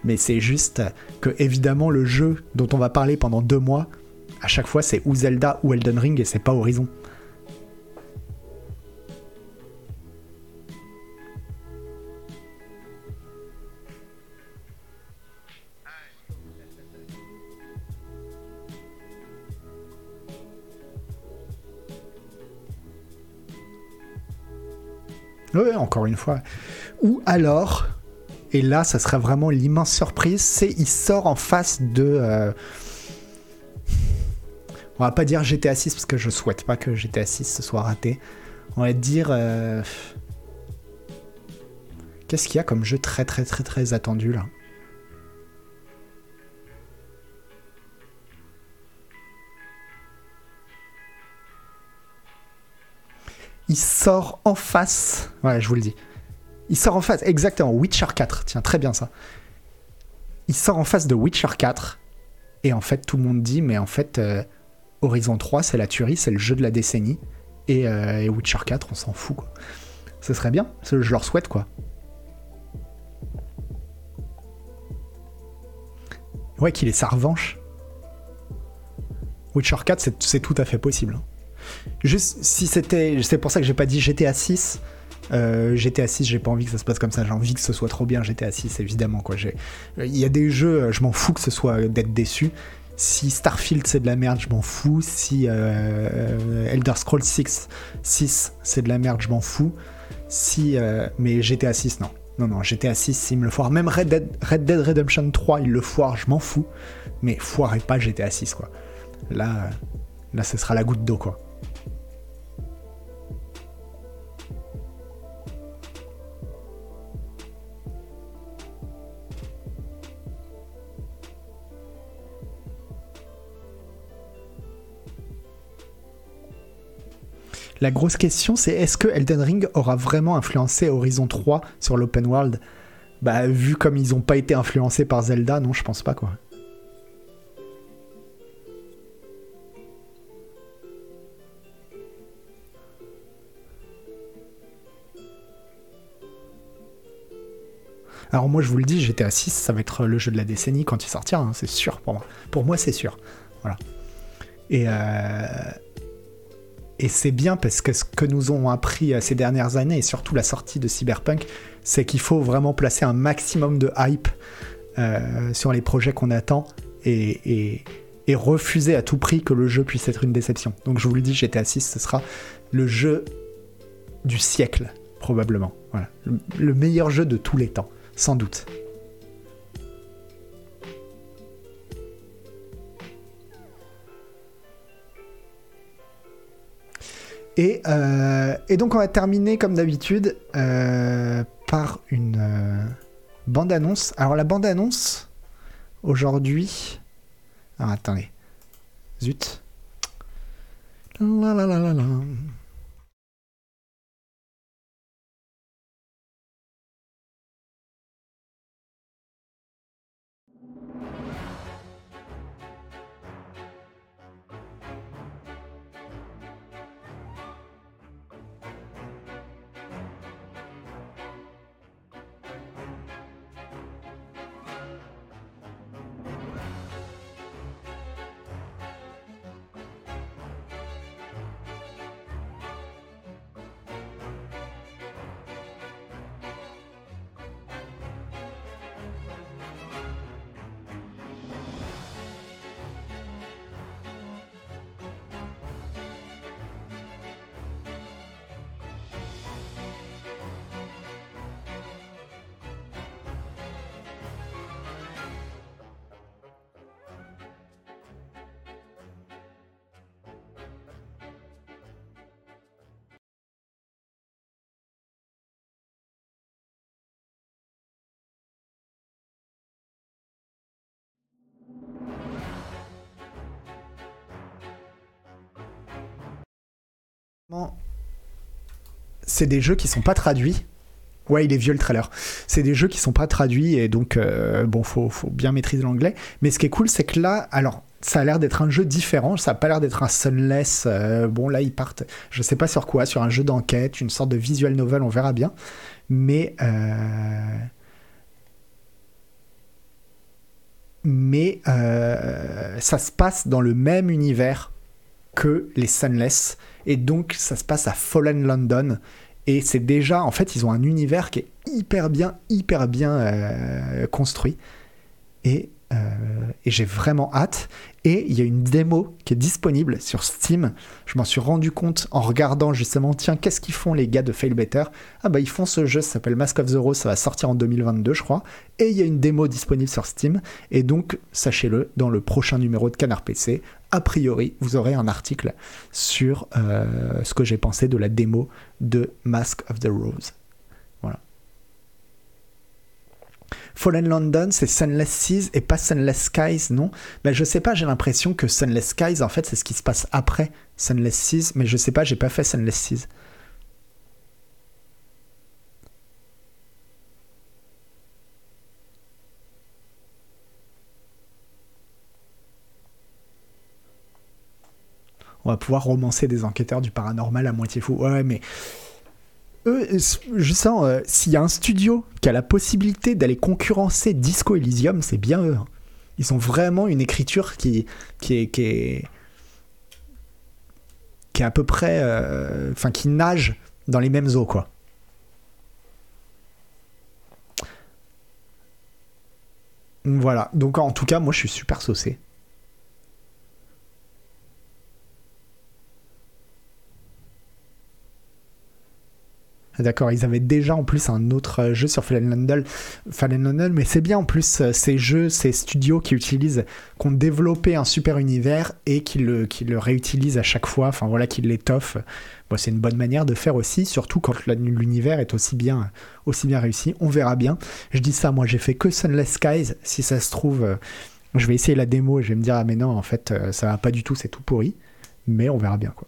Mais c'est juste que, évidemment, le jeu dont on va parler pendant deux mois, à chaque fois, c'est ou Zelda ou Elden Ring et c'est pas Horizon. Ouais, encore une fois. Ou alors, et là, ça serait vraiment l'immense surprise, c'est il sort en face de. euh, On va pas dire GTA 6 parce que je souhaite pas que GTA 6 se soit raté. On va dire. euh, Qu'est-ce qu'il y a comme jeu très très très très attendu là? Il sort en face. Ouais, je vous le dis. Il sort en face, exactement. Witcher 4, tiens, très bien ça. Il sort en face de Witcher 4. Et en fait, tout le monde dit, mais en fait, euh, Horizon 3, c'est la tuerie, c'est le jeu de la décennie. Et, euh, et Witcher 4, on s'en fout, quoi. Ce serait bien, je leur souhaite, quoi. Ouais, qu'il ait sa revanche. Witcher 4, c'est- c'est tout à fait possible. hein. Juste, si c'était. C'est pour ça que j'ai pas dit GTA 6. Euh, GTA 6, j'ai pas envie que ça se passe comme ça. J'ai envie que ce soit trop bien GTA 6, évidemment. quoi. Il y a des jeux, je m'en fous que ce soit d'être déçu. Si Starfield c'est de la merde, je m'en fous. Si euh, Elder Scrolls 6, 6 c'est de la merde, je m'en fous. Si, euh, mais GTA 6, non. Non, non, GTA 6, s'il me le foire. Même Red Dead, Red Dead Redemption 3, il le foire, je m'en fous. Mais foirez pas GTA 6, quoi. Là, euh, là, ce sera la goutte d'eau, quoi. La grosse question, c'est est-ce que Elden Ring aura vraiment influencé Horizon 3 sur l'open world? Bah, vu comme ils n'ont pas été influencés par Zelda, non, je pense pas, quoi. Alors moi je vous le dis, GTA 6, ça va être le jeu de la décennie quand il sortira, hein, c'est sûr pour moi. Pour moi c'est sûr. Voilà. Et, euh, et c'est bien parce que ce que nous ont appris euh, ces dernières années, et surtout la sortie de Cyberpunk, c'est qu'il faut vraiment placer un maximum de hype euh, sur les projets qu'on attend et, refuser à tout prix que le jeu puisse être une déception. Donc je vous le dis, GTA 6, ce sera le jeu du siècle, probablement. Le meilleur jeu de tous les temps, sans doute. Et, euh, et donc on va terminer comme d'habitude euh, par une euh, bande-annonce. Alors la bande-annonce, aujourd'hui... Alors attendez. Zut. La la la la la. C'est des jeux qui sont pas traduits. Ouais, il est vieux le trailer. C'est des jeux qui sont pas traduits et donc euh, bon, faut, faut bien maîtriser l'anglais. Mais ce qui est cool, c'est que là, alors ça a l'air d'être un jeu différent. Ça a pas l'air d'être un Sunless. euh, bon, là, ils partent. Je sais pas sur quoi, sur un jeu d'enquête, une sorte de visual novel. On verra bien. Mais euh, mais ça se passe dans le même univers que les Sunless. Et donc ça se passe à Fallen London. Et c'est déjà en fait ils ont un univers qui est hyper bien hyper bien euh, construit. Et, et j'ai vraiment hâte. Et il y a une démo qui est disponible sur Steam. Je m'en suis rendu compte en regardant justement tiens qu'est-ce qu'ils font les gars de Fail Better? Ah bah ils font ce jeu ça s'appelle Mask of the Rose ça va sortir en 2022 je crois. Et il y a une démo disponible sur Steam. Et donc sachez-le dans le prochain numéro de Canard PC a priori, vous aurez un article sur euh, ce que j'ai pensé de la démo de Mask of the Rose. Voilà. Fallen London, c'est Sunless Seas et pas Sunless Skies, non? Ben, Je sais pas, j'ai l'impression que Sunless Skies, en fait, c'est ce qui se passe après Sunless Seas, mais je sais pas, j'ai pas fait Sunless Seas. on va pouvoir romancer des enquêteurs du paranormal à moitié fou. Ouais, mais eux, je sens, euh, s'il y a un studio qui a la possibilité d'aller concurrencer Disco Elysium, c'est bien eux. hein. Ils ont vraiment une écriture qui, qui, est, qui, est, qui est à peu près. euh, Enfin, qui nage dans les mêmes eaux, quoi. Voilà, donc en tout cas, moi je suis super saucé. D'accord, ils avaient déjà en plus un autre jeu sur Fallen London, Fallen mais c'est bien en plus euh, ces jeux, ces studios qui utilisent, qui ont développé un super univers et qui le, réutilisent à chaque fois, enfin voilà, qui l'étoffent. Bon, c'est une bonne manière de faire aussi, surtout quand l'univers est aussi bien, aussi bien réussi. On verra bien. Je dis ça, moi j'ai fait que Sunless Skies, si ça se trouve, euh, je vais essayer la démo et je vais me dire, ah mais non, en fait, euh, ça va pas du tout, c'est tout pourri. Mais on verra bien quoi.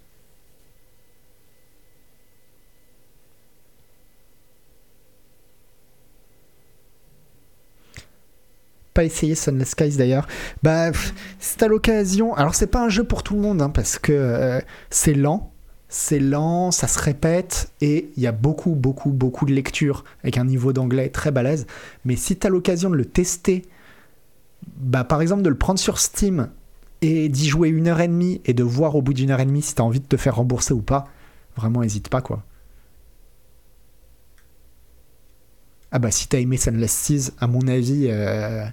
Pas essayé Sunless Skies d'ailleurs. Bah, c'est à l'occasion. Alors, c'est pas un jeu pour tout le monde hein, parce que euh, c'est lent. C'est lent, ça se répète et il y a beaucoup, beaucoup, beaucoup de lectures avec un niveau d'anglais très balèze. Mais si tu as l'occasion de le tester, bah, par exemple de le prendre sur Steam et d'y jouer une heure et demie et de voir au bout d'une heure et demie si tu as envie de te faire rembourser ou pas, vraiment hésite pas quoi. Ah bah si t'as aimé Sunless Seas, à mon avis, euh,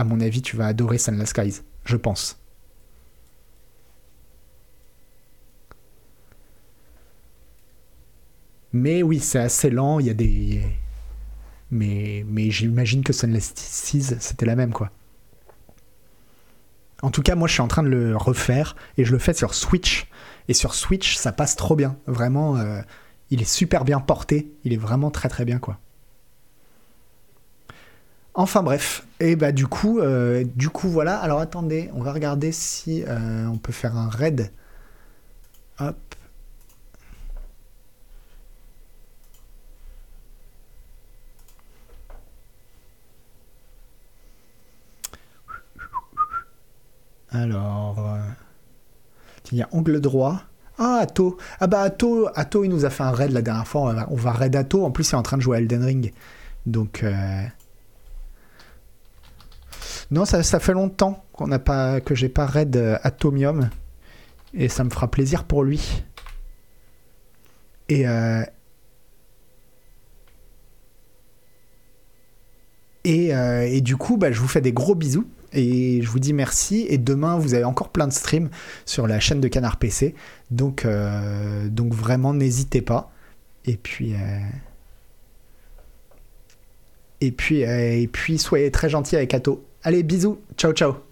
à mon avis, tu vas adorer Sunless Skies, je pense. Mais oui, c'est assez lent, il y a des... Mais, mais j'imagine que Sunless Seas, c'était la même, quoi. En tout cas, moi, je suis en train de le refaire et je le fais sur Switch. Et sur Switch, ça passe trop bien. Vraiment, euh, il est super bien porté. Il est vraiment très très bien, quoi. Enfin bref, et bah du coup, euh, du coup voilà. Alors attendez, on va regarder si euh, on peut faire un raid. Hop. Alors, euh, il y a angle droit. Ah, Atto. Ah bah Atto, Atto, il nous a fait un raid la dernière fois. On va, on raid Atto. En plus, il est en train de jouer à Elden Ring. Donc, non, ça, fait longtemps qu'on n'a pas, que j'ai pas raid euh, Atomium. Et ça me fera plaisir pour lui. Et, euh, et, euh, et du coup, bah, je vous fais des gros bisous. Et je vous dis merci. Et demain, vous avez encore plein de streams sur la chaîne de Canard PC. Donc, vraiment, n'hésitez pas. Et puis. Et puis, soyez très gentils avec Atto. Allez, bisous. Ciao, ciao.